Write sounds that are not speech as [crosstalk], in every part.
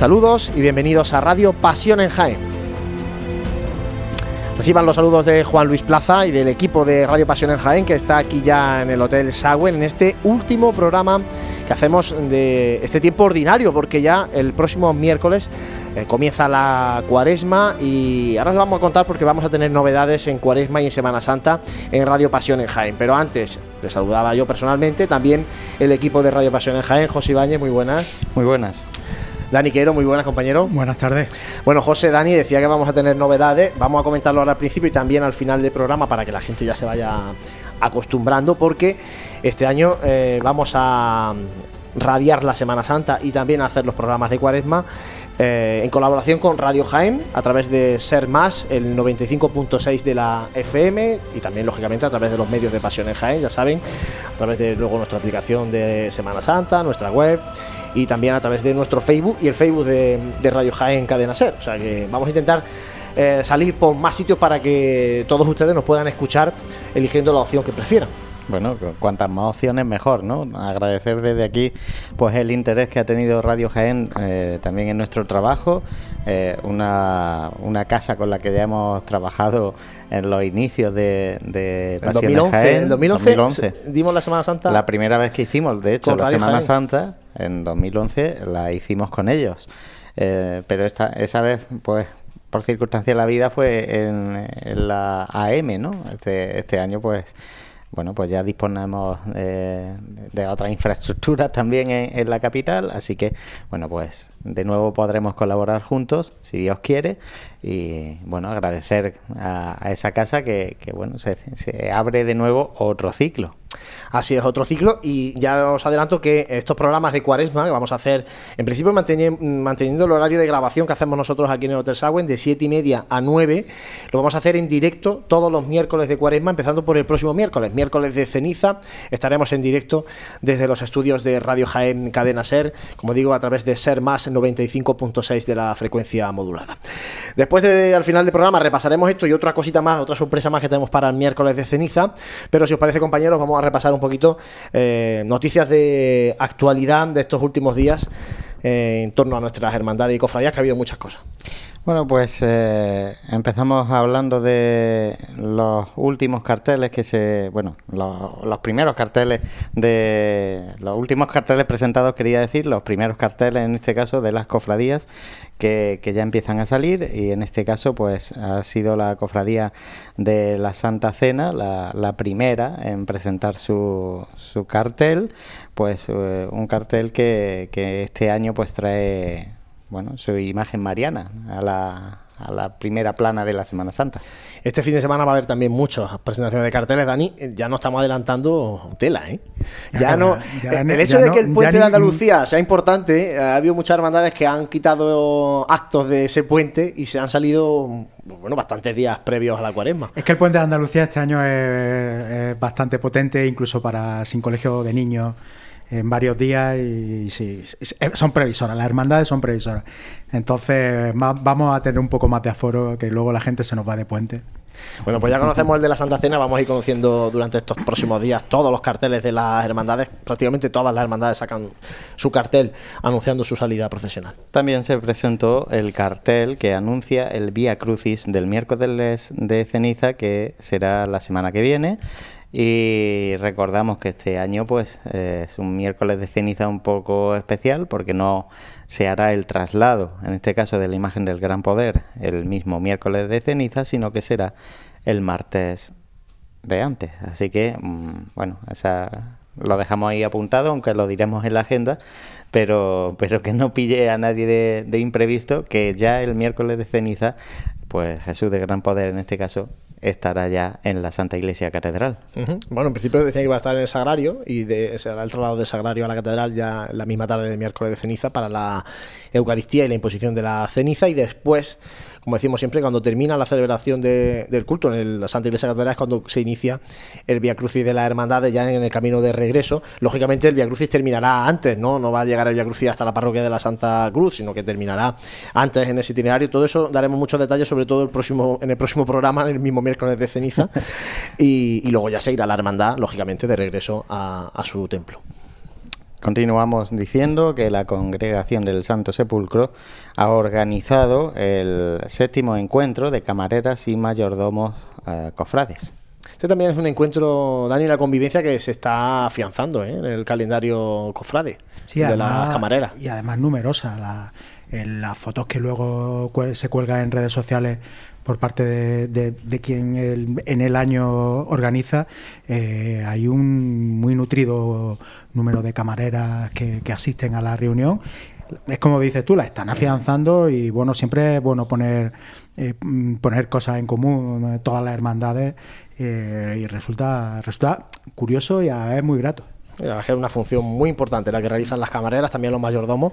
Saludos y bienvenidos a Radio Pasión en Jaén. Reciban los saludos de Juan Luis Plaza y del equipo de Radio Pasión en Jaén que está aquí ya en el Hotel Sagüen en este último programa que hacemos de este tiempo ordinario porque ya el próximo miércoles eh, comienza la cuaresma y ahora os vamos a contar porque vamos a tener novedades en cuaresma y en Semana Santa en Radio Pasión en Jaén. Pero antes, les saludaba yo personalmente, también el equipo de Radio Pasión en Jaén, José Ibáñez, muy buenas. Muy buenas. Dani Quero, muy buenas, compañero. Buenas tardes. Bueno, José, Dani decía que vamos a tener novedades. Vamos a comentarlo ahora al principio y también al final del programa para que la gente ya se vaya acostumbrando, porque este año eh, vamos a radiar la Semana Santa y también a hacer los programas de Cuaresma eh, en colaboración con Radio Jaén a través de Ser Más, el 95.6 de la FM y también lógicamente a través de los medios de Pasión en Jaén, ya saben, a través de luego nuestra aplicación de Semana Santa, nuestra web y también a través de nuestro Facebook y el Facebook de, Radio Jaén Cadena Ser. O sea que vamos a intentar eh, salir por más sitios para que todos ustedes nos puedan escuchar eligiendo la opción que prefieran. Bueno, cuantas más opciones mejor, ¿no? Agradecer desde aquí pues el interés que ha tenido Radio Jaén eh, también en nuestro trabajo, eh, una, una, casa con la que ya hemos trabajado en los inicios de, de Pasión 2011, Jaén. En 2011, dimos la Semana Santa. La primera vez que hicimos, de hecho, la Semana Santa, en 2011, la hicimos con ellos. Eh, pero esta, esa vez, pues por circunstancia de la vida, fue en, la AM, ¿no? Este, este año, pues bueno, pues ya disponemos de, de otras infraestructuras también en, la capital, así que, bueno, pues de nuevo podremos colaborar juntos, si Dios quiere, y, bueno, agradecer a, esa casa que, que bueno, se, se abre de nuevo otro ciclo. Así es, otro ciclo. Y ya os adelanto que estos programas de cuaresma que vamos a hacer, en principio manteniendo el horario de grabación que hacemos nosotros aquí en el Hotel de 7 y media a 9, lo vamos a hacer en directo todos los miércoles de cuaresma, empezando por el próximo miércoles, miércoles de ceniza. Estaremos en directo desde los estudios de Radio Jaén Cadena Ser, como digo, a través de Ser Más 95.6 de la frecuencia modulada. Después, de, al final del programa, repasaremos esto y otra cosita más, otra sorpresa más que tenemos para el miércoles de ceniza. Pero si os parece, compañeros, vamos a repasar un poquito eh, noticias de actualidad de estos últimos días eh, en torno a nuestras hermandades y cofradías, que ha habido muchas cosas. Bueno, pues eh, empezamos hablando de los últimos carteles que se, bueno, los, primeros carteles de los últimos carteles presentados, quería decir, los primeros carteles en este caso de las cofradías que, ya empiezan a salir y en este caso pues ha sido la cofradía de la Santa Cena la, primera en presentar su, su cartel, pues eh, un cartel que, que este año pues trae bueno, su imagen mariana a la, a la primera plana de la Semana Santa. Este fin de semana va a haber también muchas presentaciones de carteles, Dani. Ya no estamos adelantando tela, ¿eh? Ya, no. el hecho de que el puente de Andalucía sea importante, ha habido muchas hermandades que han quitado actos de ese puente y se han salido, bueno, bastantes días previos a la cuaresma. Es que el puente de Andalucía este año es, es bastante potente, incluso para sin colegio de niños en varios días y, sí, son previsoras, las hermandades son previsoras. Entonces vamos a tener un poco más de aforo que luego la gente se nos va de puente. Bueno, pues ya conocemos el de la Santa Cena, vamos a ir conociendo durante estos próximos días todos los carteles de las hermandades, prácticamente todas las hermandades sacan su cartel anunciando su salida profesional. También se presentó el cartel que anuncia el Vía Crucis del miércoles de ceniza que será la semana que viene y recordamos que este año pues es un miércoles de ceniza un poco especial porque no se hará el traslado, en este caso de la imagen del Gran Poder, el mismo miércoles de ceniza, sino que será el martes de antes. Así que, mm, bueno, esa, lo dejamos ahí apuntado, aunque lo diremos en la agenda, pero, pero que no pille a nadie de, de imprevisto, que ya el miércoles de ceniza, pues Jesús de Gran Poder en este caso, estará ya en la Santa Iglesia Catedral. Bueno, en principio decía que iba a estar en el Sagrario y de, será el traslado del Sagrario a la Catedral ya la misma tarde de miércoles de ceniza para la Eucaristía y la imposición de la ceniza y después como decimos siempre, cuando termina la celebración del culto en la Santa Iglesia Catedral es cuando se inicia el Via Crucis de la Hermandad ya en el camino de regreso. Lógicamente el Via Crucis terminará antes, ¿no? No va a llegar el Via Crucis hasta la parroquia de la Santa Cruz, sino que terminará antes en ese itinerario. Todo eso daremos muchos detalles, sobre todo el próximo, en el próximo programa, el mismo miércoles de ceniza. [laughs] y, luego ya se irá la Hermandad, lógicamente, de regreso a su templo. Continuamos diciendo que la Congregación del Santo Sepulcro ha organizado el séptimo encuentro de camareras y mayordomos eh, cofrades. Este también es un encuentro, Dani, la convivencia que se está afianzando ¿eh? en el calendario cofrade de las camareras. Y además numerosa. en las fotos que luego se cuelgan en redes sociales por parte de, quien en el año organiza, eh, hay un muy nutrido número de camareras que, asisten a la reunión. Es como dices tú, la están afianzando y bueno, siempre es bueno poner, eh, poner cosas en común, todas las hermandades, eh, y resulta, resulta curioso y es muy grato. Es una función muy importante la que realizan las camareras, también los mayordomos,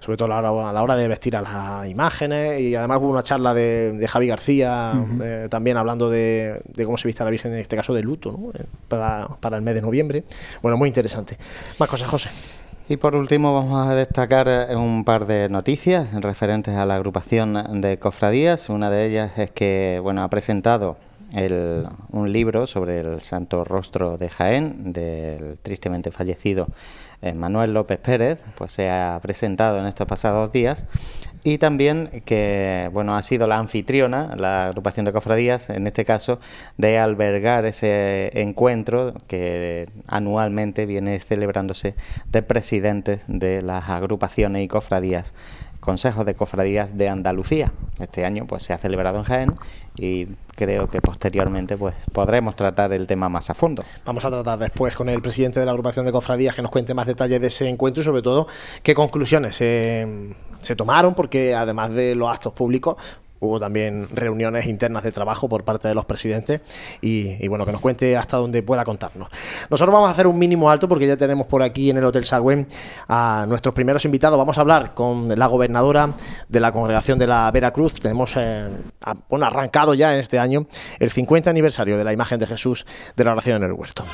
sobre todo a la, hora, de vestir a las imágenes. Y además hubo una charla de, Javi García, eh, también hablando de, cómo se viste a la Virgen, en este caso de luto, eh, para, para el mes de noviembre. Bueno, muy interesante. Más cosas, José. Y por último vamos a destacar eh, un par de noticias referentes a la agrupación de cofradías. Una de ellas es que bueno ha presentado un libro sobre el Santo Rostro de Jaén, del tristemente fallecido Manuel López Pérez, pues se ha presentado en estos pasados días. Y también que bueno ha sido la anfitriona, la agrupación de cofradías, en este caso, de albergar ese encuentro que anualmente viene celebrándose de presidentes de las agrupaciones y cofradías Consejos de Cofradías de Andalucía. Este año pues se ha celebrado en Jaén y creo que posteriormente pues podremos tratar el tema más a fondo. Vamos a tratar después con el presidente de la agrupación de cofradías que nos cuente más detalles de ese encuentro y sobre todo qué conclusiones se, se tomaron porque además de los actos públicos Hubo también reuniones internas de trabajo por parte de los presidentes y, bueno, que nos cuente hasta donde pueda contarnos. Nosotros vamos a hacer un mínimo alto porque ya tenemos por aquí en el Hotel Sagüen a nuestros primeros invitados. Vamos a hablar con la gobernadora de la congregación de la Veracruz. Tenemos eh, arrancado ya en este año el 50 aniversario de la imagen de Jesús de la oración en el huerto.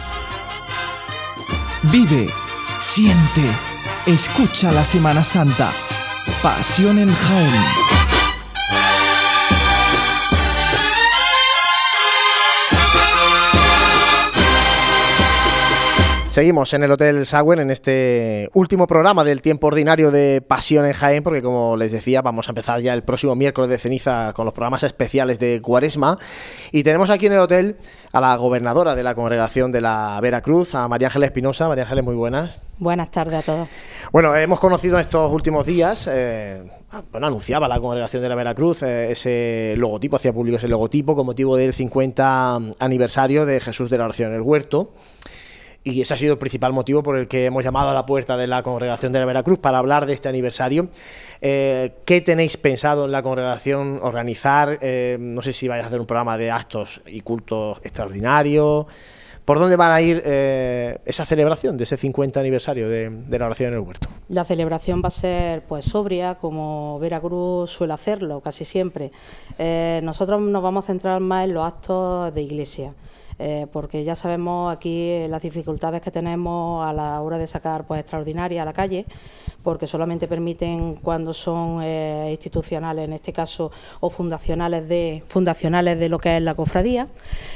Vive, siente, escucha la Semana Santa. Pasión en Jaén. Seguimos en el Hotel Sagüen en este último programa del tiempo ordinario de Pasión en Jaén, porque como les decía, vamos a empezar ya el próximo miércoles de ceniza con los programas especiales de Cuaresma. Y tenemos aquí en el hotel a la gobernadora de la congregación de la Veracruz, a María Ángeles Espinosa. María Ángeles, muy buenas. Buenas tardes a todos. Bueno, hemos conocido en estos últimos días, eh, bueno, anunciaba la congregación de la Veracruz eh, ese logotipo, hacía público ese logotipo con motivo del 50 aniversario de Jesús de la Oración en el Huerto y ese ha sido el principal motivo por el que hemos llamado a la puerta de la congregación de la Veracruz para hablar de este aniversario. Eh, ¿Qué tenéis pensado en la congregación organizar? Eh, no sé si vais a hacer un programa de actos y cultos extraordinarios. ¿Por dónde van a ir eh, esa celebración de ese 50 aniversario de, la oración en el huerto? La celebración va a ser pues sobria, como Veracruz suele hacerlo casi siempre. nosotros nos vamos a centrar más en los actos de iglesia. Eh, porque ya sabemos aquí las dificultades que tenemos a la hora de sacar pues extraordinarias a la calle, porque solamente permiten cuando son eh, institucionales, en este caso, o fundacionales de fundacionales de lo que es la cofradía.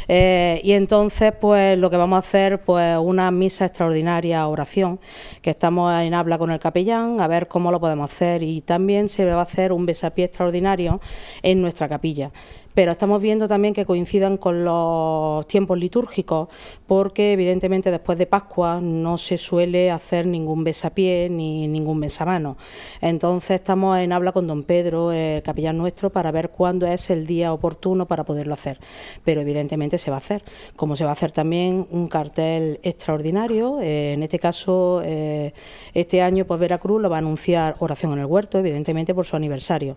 Eh, y entonces, pues lo que vamos a hacer, pues una misa extraordinaria, oración, que estamos en habla con el capellán, a ver cómo lo podemos hacer. Y también se va a hacer un besapié extraordinario en nuestra capilla pero estamos viendo también que coincidan con los tiempos litúrgicos, porque evidentemente después de Pascua no se suele hacer ningún besapié ni ningún besamano. Entonces estamos en habla con don Pedro, el capellán nuestro, para ver cuándo es el día oportuno para poderlo hacer. Pero evidentemente se va a hacer, como se va a hacer también un cartel extraordinario. Eh, en este caso, eh, este año pues Veracruz lo va a anunciar Oración en el Huerto, evidentemente por su aniversario.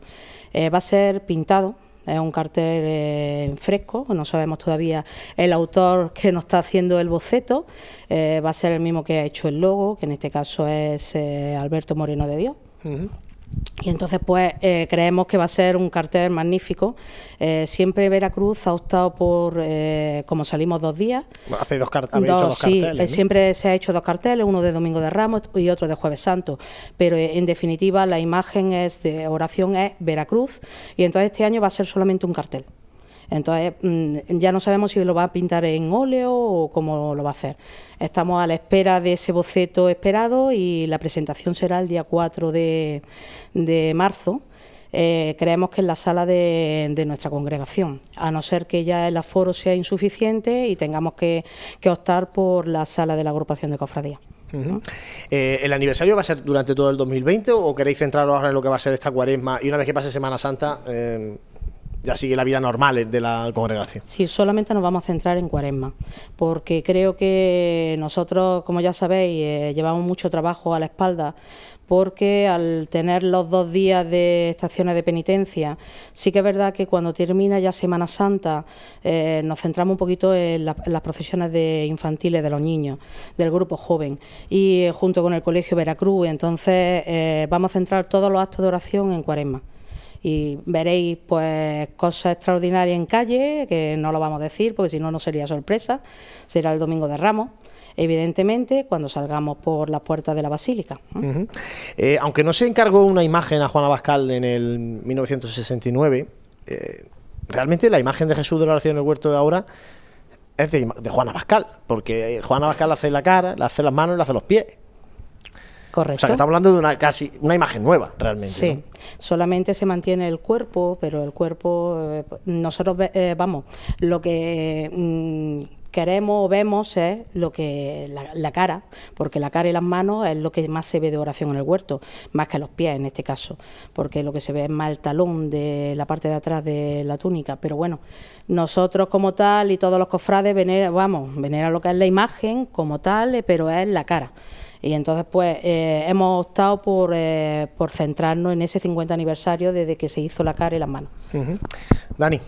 Eh, va a ser pintado es un cartel eh, fresco, no sabemos todavía el autor que nos está haciendo el boceto. Eh, va a ser el mismo que ha hecho el logo, que en este caso es eh, Alberto Moreno de Dios. Y entonces, pues, eh, creemos que va a ser un cartel magnífico. Eh, siempre Veracruz ha optado por, eh, como salimos dos días. hace dos, carteles. dos sí, siempre se ha hecho dos carteles, uno de Domingo de Ramos y otro de Jueves Santo. Pero en definitiva, la imagen es de oración es Veracruz. Y entonces este año va a ser solamente un cartel. Entonces, mm, ya no sabemos si lo va a pintar en óleo o cómo lo va a hacer. Estamos a la espera de ese boceto esperado y la presentación será el día 4 de, marzo. Eh, creemos que en la sala de, nuestra congregación, a no ser que ya el aforo sea insuficiente y tengamos que, optar por la sala de la agrupación de cofradía. Eh, ¿El aniversario va a ser durante todo el 2020 o queréis centraros ahora en lo que va a ser esta cuaresma y una vez que pase Semana Santa eh, ya sigue la vida normal de la congregación? Sí, solamente nos vamos a centrar en cuaresma, porque creo que nosotros, como ya sabéis, eh, llevamos mucho trabajo a la espalda porque al tener los dos días de estaciones de penitencia, sí que es verdad que cuando termina ya Semana Santa eh, nos centramos un poquito en, las procesiones de infantiles de los niños, del grupo joven, y eh, junto con el Colegio Veracruz, entonces eh, vamos a centrar todos los actos de oración en Cuaresma. Y veréis pues cosas extraordinarias en calle, que no lo vamos a decir porque si no no sería sorpresa, será el domingo de Ramos evidentemente cuando salgamos por las puertas de la basílica. Eh, aunque no se encargó una imagen a Juana Bascal en el 1969, eh, realmente la imagen de Jesús de la oración en el huerto de ahora es de, Juana Bascal, porque Juana Bascal le hace la cara, le hace las manos y le hace los pies. Correcto. O sea, que estamos hablando de una casi una imagen nueva, realmente. Sí, solamente se mantiene el cuerpo, pero el cuerpo, eh, nosotros vamos, lo que mm, queremos o vemos es lo que la, cara, porque la cara y las manos es lo que más se ve de oración en el huerto, más que los pies en este caso, porque lo que se ve es más el talón de la parte de atrás de la túnica. Pero bueno, nosotros como tal y todos los cofrades veneran, vamos, veneran lo que es la imagen como tal, eh, pero es la cara. Y entonces, pues, eh, hemos optado por, eh, por centrarnos en ese 50 aniversario desde que se hizo la cara y las manos. Dani.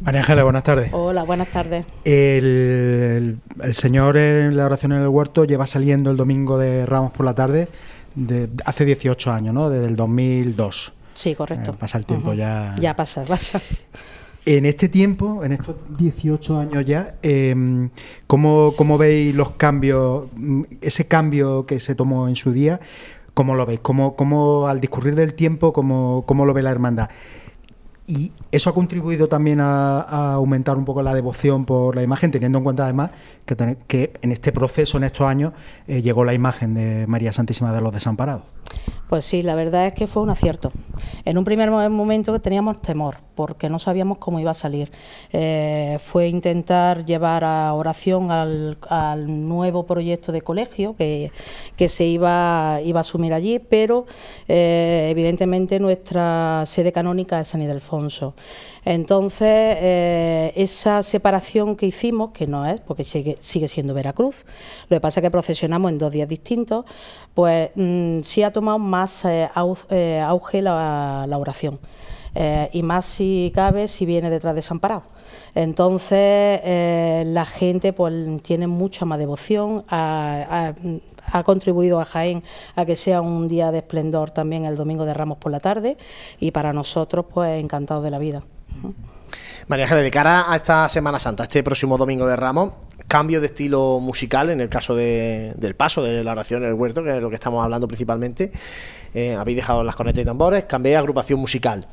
María Ángeles, buenas tardes. Hola, buenas tardes. El, Señor en la oración en el huerto lleva saliendo el domingo de Ramos por la tarde de hace 18 años, ¿no? Desde el 2002. Sí, correcto. Eh, pasa el tiempo ya. Ya pasa, pasa. En este tiempo, en estos 18 años ya, eh, ¿cómo, veis los cambios, mm, ese cambio que se tomó en su día? ¿Cómo lo veis? ¿Cómo, cómo al discurrir del tiempo, cómo, cómo lo ve la hermandad? Y eso ha contribuido también a, aumentar un poco la devoción por la imagen, teniendo en cuenta además que, que en este proceso, en estos años, eh, llegó la imagen de María Santísima de los Desamparados. Pues sí, la verdad es que fue un acierto. En un primer momento teníamos temor, porque no sabíamos cómo iba a salir. Eh, fue intentar llevar a oración al, nuevo proyecto de colegio que, se iba, iba a asumir allí, pero eh, evidentemente nuestra sede canónica es San Ildefonso. Entonces, eh, esa separación que hicimos, que no es, porque sigue, siendo Veracruz, lo que pasa es que procesionamos en dos días distintos, pues mm, sí ha tomado más eh, eh, auge la, oración. y más si cabe si viene detrás de Desamparado. Entonces la gente pues tiene mucha más devoción, ha, contribuido a Jaén a que sea un día de esplendor también el domingo de Ramos por la tarde y para nosotros pues encantados de la vida. María Ángeles, de cara a esta Semana Santa, este próximo domingo de Ramos, cambio de estilo musical en el caso del paso, de la oración en el huerto, que es lo que estamos hablando principalmente. Eh, habéis dejado las cornetas y tambores, cambié de agrupación musical.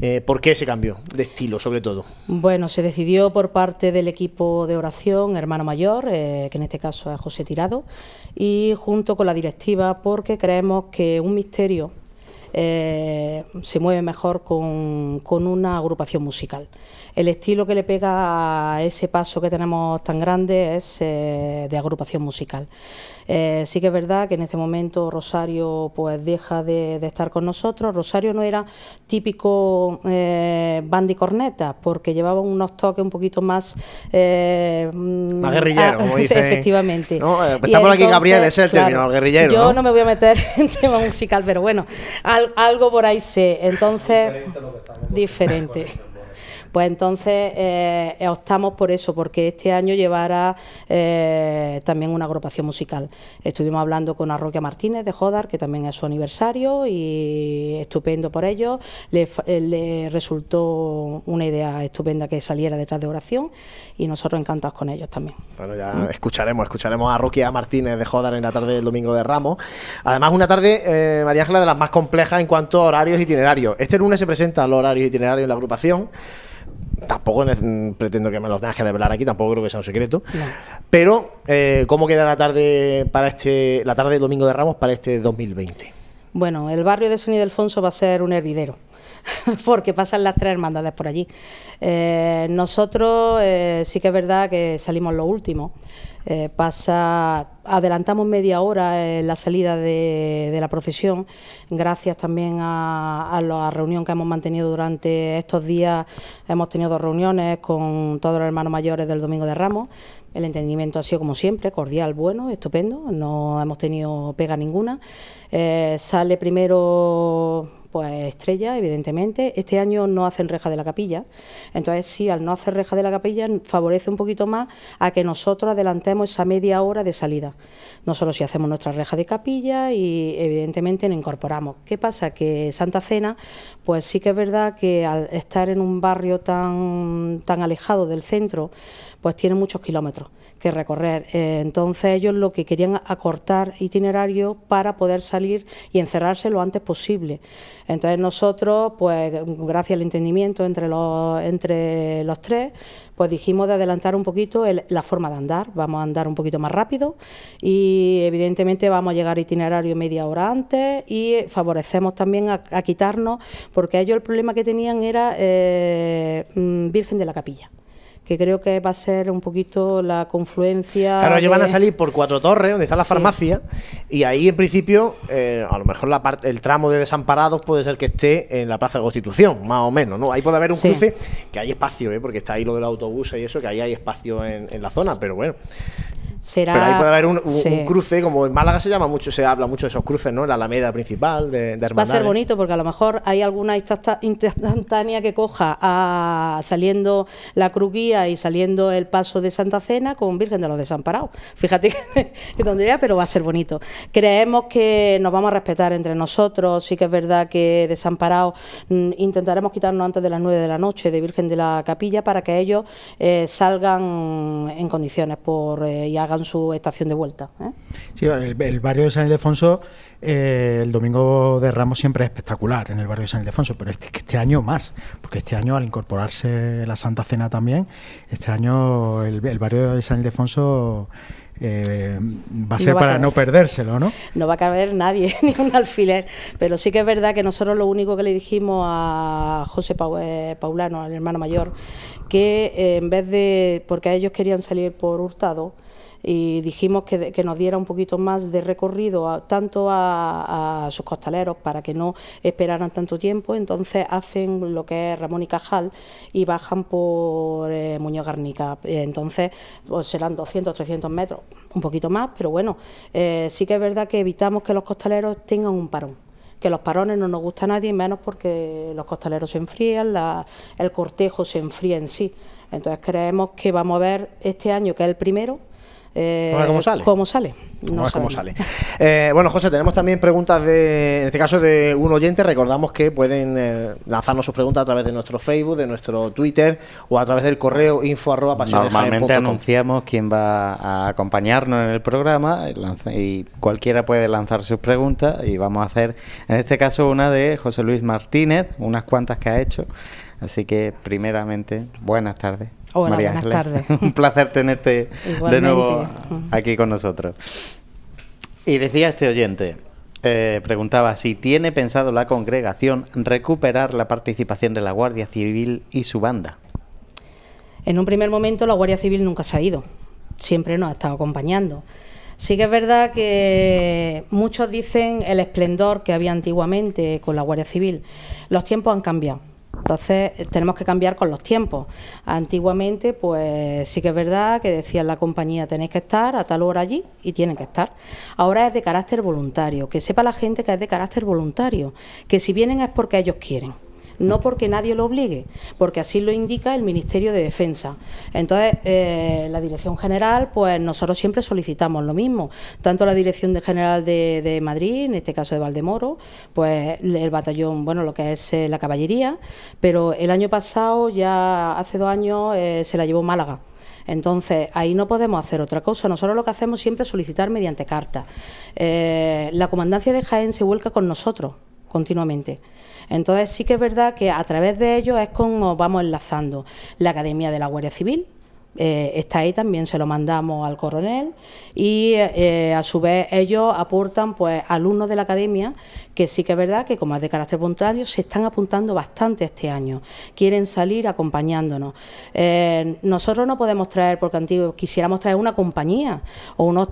Eh, ¿Por qué ese cambio de estilo, sobre todo? Bueno, se decidió por parte del equipo de oración, hermano mayor, eh, que en este caso es José Tirado, y junto con la directiva, porque creemos que un misterio eh, se mueve mejor con, con, una agrupación musical. El estilo que le pega a ese paso que tenemos tan grande es eh, de agrupación musical. Eh, sí que es verdad que en este momento Rosario pues deja de, estar con nosotros. Rosario no era típico eh, band y corneta, porque llevaba unos toques un poquito más... Eh, más guerrillero, como [laughs] dice. Efectivamente. Eh, estamos aquí, Gabriel, ese es el término, guerrillero. Yo ¿no? me voy a meter [laughs] en tema musical, pero bueno, algo por ahí sé. Entonces, diferente. Pues entonces eh, optamos por eso, porque este año llevará eh, también una agrupación musical. Estuvimos hablando con Arroquia Martínez de Jodar, que también es su aniversario, y estupendo por ello. Le, le resultó una idea estupenda que saliera detrás de oración y nosotros encantados con ellos también. Bueno, ya escucharemos, escucharemos a Arroquia Martínez de Jodar en la tarde del domingo de Ramos. Además, una tarde, eh, María Ángela, de las más complejas en cuanto a horarios itinerarios. Este lunes se presenta los horarios itinerarios en la agrupación tampoco pretendo que me los tengas que develar aquí, tampoco creo que sea un secreto. Pero, eh, ¿cómo queda la tarde para este, la tarde de Domingo de Ramos para este 2020? Bueno, el barrio de San Ildefonso va a ser un hervidero. [laughs] porque pasan las tres hermandades por allí. Eh, nosotros eh, sí que es verdad que salimos los últimos. Eh, pasa, adelantamos media hora en la salida de, la procesión, gracias también a, la reunión que hemos mantenido durante estos días. Hemos tenido dos reuniones con todos los hermanos mayores del Domingo de Ramos. El entendimiento ha sido como siempre, cordial, bueno, estupendo, no hemos tenido pega ninguna. sale primero pues estrella, evidentemente. Este año no hacen reja de la capilla, entonces sí, al no hacer reja de la capilla favorece un poquito más a que nosotros adelantemos esa media hora de salida. Nosotros sí hacemos nuestra reja de capilla y evidentemente nos incorporamos. ¿Qué pasa? Que Santa Cena, pues sí que es verdad que al estar en un barrio tan, tan alejado del centro, pues tiene muchos kilómetros que recorrer. Eh, entonces ellos lo que querían acortar itinerario para poder salir y encerrarse lo antes posible. Entonces nosotros, pues gracias al entendimiento entre los, entre los tres, pues dijimos de adelantar un poquito la forma de andar. Vamos a andar un poquito más rápido y evidentemente vamos a llegar a itinerario media hora antes y favorecemos también a, quitarnos, porque ellos el problema que tenían era eh, mm, Virgen de la Capilla que creo que va a ser un poquito la confluencia. Claro, ellos van a salir por Cuatro Torres, donde está la farmacia, y ahí en principio, eh, a lo mejor la parte, el tramo de desamparados puede ser que esté en la Plaza de Constitución, más o menos, ¿no? Ahí puede haber un cruce, que hay espacio, ¿eh? porque está ahí lo del autobús y eso, que ahí hay espacio en, en la zona, pero bueno. Pero ahí puede haber un, cruce, como en Málaga se llama mucho, se habla mucho de esos cruces, ¿no? En la Alameda principal de, de Va a ser bonito porque a lo mejor hay alguna [laughs] instantánea que coja a, saliendo la cruguía y saliendo el paso de Santa Cena con Virgen de los Desamparados. Fíjate [laughs] que tontería, pero va a ser bonito. Creemos que nos vamos a respetar entre nosotros, sí que es verdad que Desamparados mm, intentaremos quitarnos antes de las 9 de la noche de Virgen de la Capilla para que ellos eh, salgan en condiciones por eh, y hagan su estación de vuelta. ¿eh? Sí, el, barrio de San Ildefonso, eh, el domingo de Ramos siempre es espectacular en el barrio de San Ildefonso, pero este, este año más, porque este año al incorporarse la Santa Cena también, este año el, barrio de San Ildefonso... Eh, va a ser para no perdérselo, ¿no? No va a caber nadie, [laughs] ni un alfiler. Pero sí que es verdad que nosotros lo único que le dijimos a José Paulano, al hermano mayor, que en vez de, porque ellos querían salir por Hurtado, y dijimos que, nos diera un poquito más de recorrido tanto a, sus costaleros para que no esperaran tanto tiempo, entonces hacen lo que es Ramón y Cajal y bajan por eh, Muñoz Garnica, entonces pues serán 200, 300 metros, un poquito más, pero bueno, eh, sí que es verdad que evitamos que los costaleros tengan un parón que los parones no nos gusta a nadie, menos porque los costaleros se enfrían, el cortejo se enfría en sí. Entonces creemos que vamos a ver este año, que es el primero, eh, cómo sale. ¿Cómo sale? No cómo sale. Eh, bueno, José, tenemos también preguntas de, en este caso, de un oyente. Recordamos que pueden eh, lanzarnos sus preguntas a través de nuestro Facebook, de nuestro Twitter o a través del correo info Normalmente anunciamos quién va a acompañarnos en el programa y cualquiera puede lanzar sus preguntas y vamos a hacer, en este caso, una de José Luis Martínez, unas cuantas que ha hecho. Así que, primeramente, buenas tardes. Hola, buenas tardes. [laughs] Un placer tenerte de nuevo aquí con nosotros. Y decía este oyente, eh, preguntaba si tiene pensado la congregación recuperar la participación de la Guardia Civil y su banda. En un primer momento la Guardia Civil nunca se ha ido, siempre nos ha estado acompañando. Sí que es verdad que muchos dicen el esplendor que había antiguamente con la Guardia Civil. Los tiempos han cambiado entonces tenemos que cambiar con los tiempos. Antiguamente, pues sí que es verdad que decían la compañía tenéis que estar a tal hora allí y tienen que estar. Ahora es de carácter voluntario, que sepa la gente que es de carácter voluntario, que si vienen es porque ellos quieren no porque nadie lo obligue, porque así lo indica el Ministerio de Defensa. Entonces, eh, la Dirección General, pues nosotros siempre solicitamos lo mismo, tanto la Dirección General de, Madrid, en este caso de Valdemoro, pues el batallón, bueno, lo que es eh, la caballería, pero el año pasado, ya hace dos años, eh, se la llevó Málaga. Entonces, ahí no podemos hacer otra cosa. Nosotros lo que hacemos siempre es solicitar mediante carta. la comandancia de Jaén se vuelca con nosotros continuamente. Entonces sí que es verdad que a través de ellos es como vamos enlazando. La Academia de la Guardia Civil, eh, está ahí también se lo mandamos al coronel y eh, a su vez ellos aportan pues alumnos de la academia que sí que es verdad que como es de carácter voluntario se están apuntando bastante este año. Quieren salir acompañándonos. Eh, nosotros no podemos traer porque antiguo quisiéramos traer una compañía o unos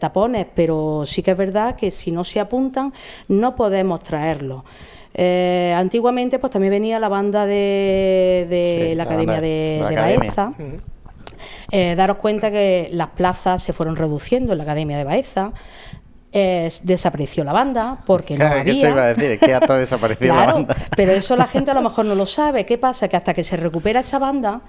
tapones pero sí que es verdad que si no se apuntan no podemos traerlos eh, antiguamente, pues también venía la banda de, la, Academia de, Baeza. Eh, daros cuenta que las plazas se fueron reduciendo en la Academia de Baeza. desapareció la banda porque no había. se iba a decir? que hasta desapareció la banda. Pero eso la gente a lo mejor no lo sabe. ¿Qué pasa? Que hasta que se recupera esa banda,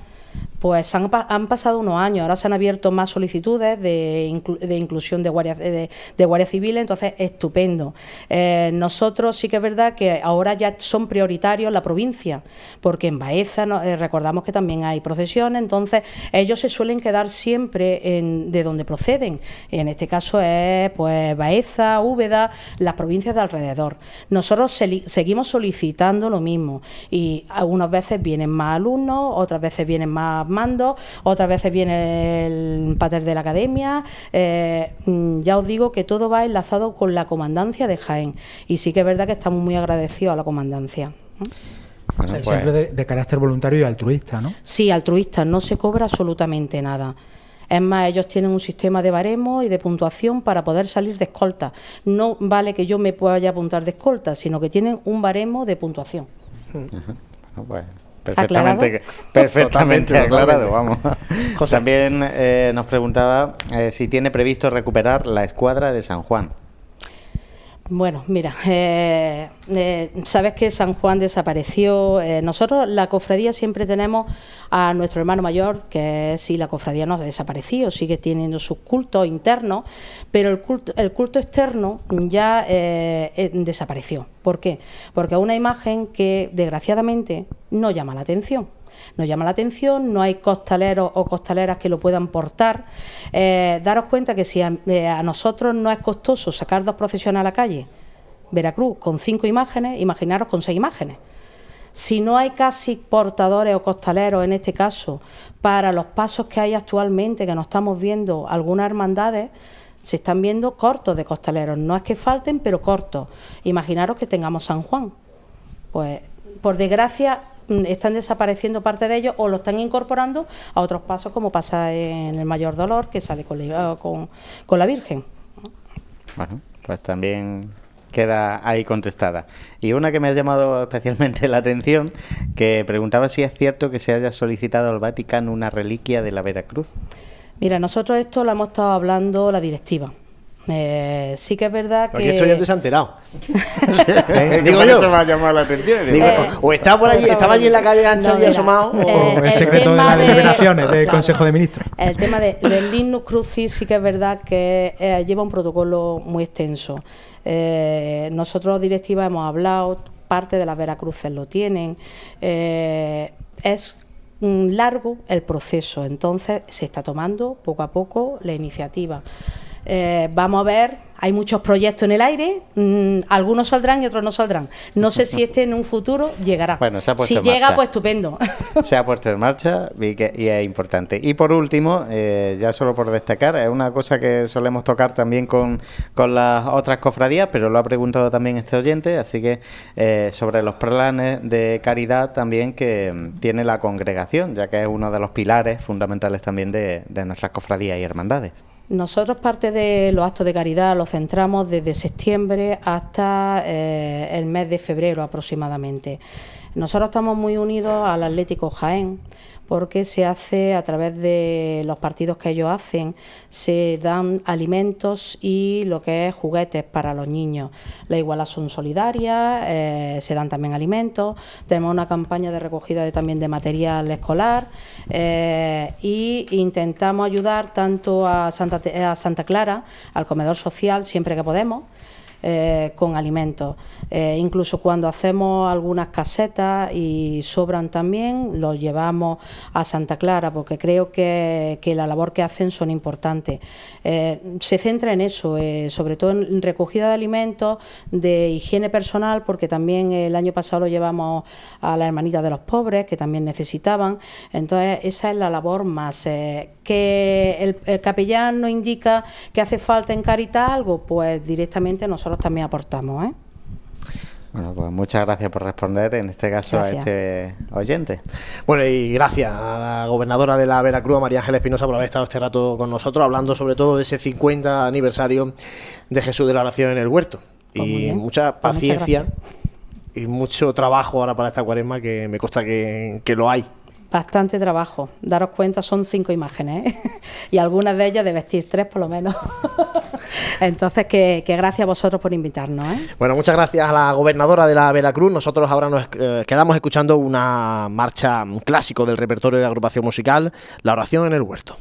pues han, pasado unos años, ahora se han abierto más solicitudes de, inclusión de guardia, de, de civil, entonces estupendo. Eh, nosotros sí que es verdad que ahora ya son prioritarios la provincia, porque en Baeza eh, recordamos que también hay procesiones, entonces ellos se suelen quedar siempre en, de donde proceden. En este caso es pues Baeza, Úbeda, las provincias de alrededor. Nosotros seguimos solicitando lo mismo y algunas veces vienen más alumnos, otras veces vienen más mando, otras veces viene el pater de la academia. Eh, mm, ya os digo que todo va enlazado con la comandancia de Jaén y sí que es verdad que estamos muy agradecidos a la comandancia. Pues siempre de, carácter voluntario y altruista, ¿no? Sí, altruista, no se cobra absolutamente nada. Es más, ellos tienen un sistema de baremo y de puntuación para poder salir de escolta. No vale que yo me pueda apuntar de escolta, sino que tienen un baremo de puntuación. Pues, Perfectamente, perfectamente aclarado, vamos. [laughs] También eh, nos preguntaba eh, si tiene previsto recuperar la escuadra de San Juan. Bueno, mira, eh, eh, sabes que San Juan desapareció. Eh, nosotros, la cofradía, siempre tenemos a nuestro hermano mayor, que si la cofradía no ha desaparecido, sigue teniendo sus cultos internos, pero el culto, el culto externo ya desapareció. ¿Por qué? Porque es una imagen que, desgraciadamente, no llama la atención nos llama la atención, no hay costaleros o costaleras que lo puedan portar. Eh, daros cuenta que si eh, a, nosotros no es costoso sacar dos procesiones a la calle, Veracruz con cinco imágenes, imaginaros con seis imágenes. Si no hay casi portadores o costaleros, en este caso, para los pasos que hay actualmente, que no estamos viendo algunas hermandades, se están viendo cortos de costaleros. No es que falten, pero cortos. Imaginaros que tengamos San Juan. Pues, por desgracia, están desapareciendo parte de ellos o lo están incorporando a otros pasos, como pasa en el mayor dolor, que sale con la, con, la Virgen. Bueno, pues también queda ahí contestada. Y una que me ha llamado especialmente la atención, que preguntaba si es cierto que se haya solicitado al Vaticano una reliquia de la Veracruz. Mira, nosotros esto lo hemos estado hablando la directiva. Eh, sí que es verdad Porque que. Porque esto ya se [laughs] [laughs] ha enterado. Digo yo. Eso me ha llamado la atención. Eh, o estaba por allí, estaba allí en la calle ancha y asomado. o eh, el, secreto de las deliberaciones del Consejo de Ministros. El tema del Linux Crucis sí que es verdad que lleva un protocolo muy extenso. nosotros, directiva, hemos hablado, parte de las Veracruces lo tienen. es largo el proceso, entonces se está tomando poco a poco la iniciativa. Eh, vamos a ver, hay muchos proyectos en el aire, mm, algunos saldrán y otros no saldrán. No sé si este en un futuro llegará. Bueno, se ha puesto si llega, pues estupendo. [laughs] Se ha puesto en marcha y, es importante. Y por último, eh, ya solo por destacar, es una cosa que solemos tocar también con, las otras cofradías, pero lo ha preguntado también este oyente, así que eh, sobre los planes de caridad también que mm, tiene la congregación, ya que es uno de los pilares fundamentales también de nuestras cofradías y hermandades. Nosotros parte de los actos de caridad los centramos desde septiembre hasta eh, el mes de febrero aproximadamente. Nosotros estamos muy unidos al Atlético Jaén porque se hace a través de los partidos que ellos hacen, se dan alimentos y lo que es juguetes para los niños. La igualas son solidarias, eh, se dan también alimentos, tenemos una campaña de recogida de, también de material escolar e intentamos ayudar tanto a Santa, a Santa Clara, al comedor social, siempre que podemos, eh, con alimentos. Eh, incluso cuando hacemos algunas casetas y sobran también, los llevamos a Santa Clara porque creo que, la labor que hacen son importantes. se centra en eso, sobre todo en recogida de alimentos, de higiene personal, porque también el año pasado lo llevamos a la hermanita de los pobres, que también necesitaban. Entonces, esa es la labor más. que el, el capellán nos indica que hace falta en Caritas algo, pues directamente nosotros también aportamos. ¿eh? Bueno, pues muchas gracias por responder, en este caso a este oyente. Bueno, y gracias a la gobernadora de la Veracruz, María Ángeles Espinosa, por haber estado este rato con nosotros, hablando sobre todo de ese 50 aniversario de Jesús de la Oración en el Huerto. Pues y mucha pues paciencia y mucho trabajo ahora para esta cuaresma que me consta que lo hay. Bastante trabajo. Daros cuenta, son cinco imágenes ¿eh? [laughs] y algunas de ellas de vestir tres por lo menos. [laughs] Entonces, que, gracias a vosotros por invitarnos. ¿eh? Bueno, muchas gracias a la gobernadora de la Veracruz. Nosotros ahora nos eh, quedamos escuchando una marcha clásico del repertorio de agrupación musical, La oración en el huerto.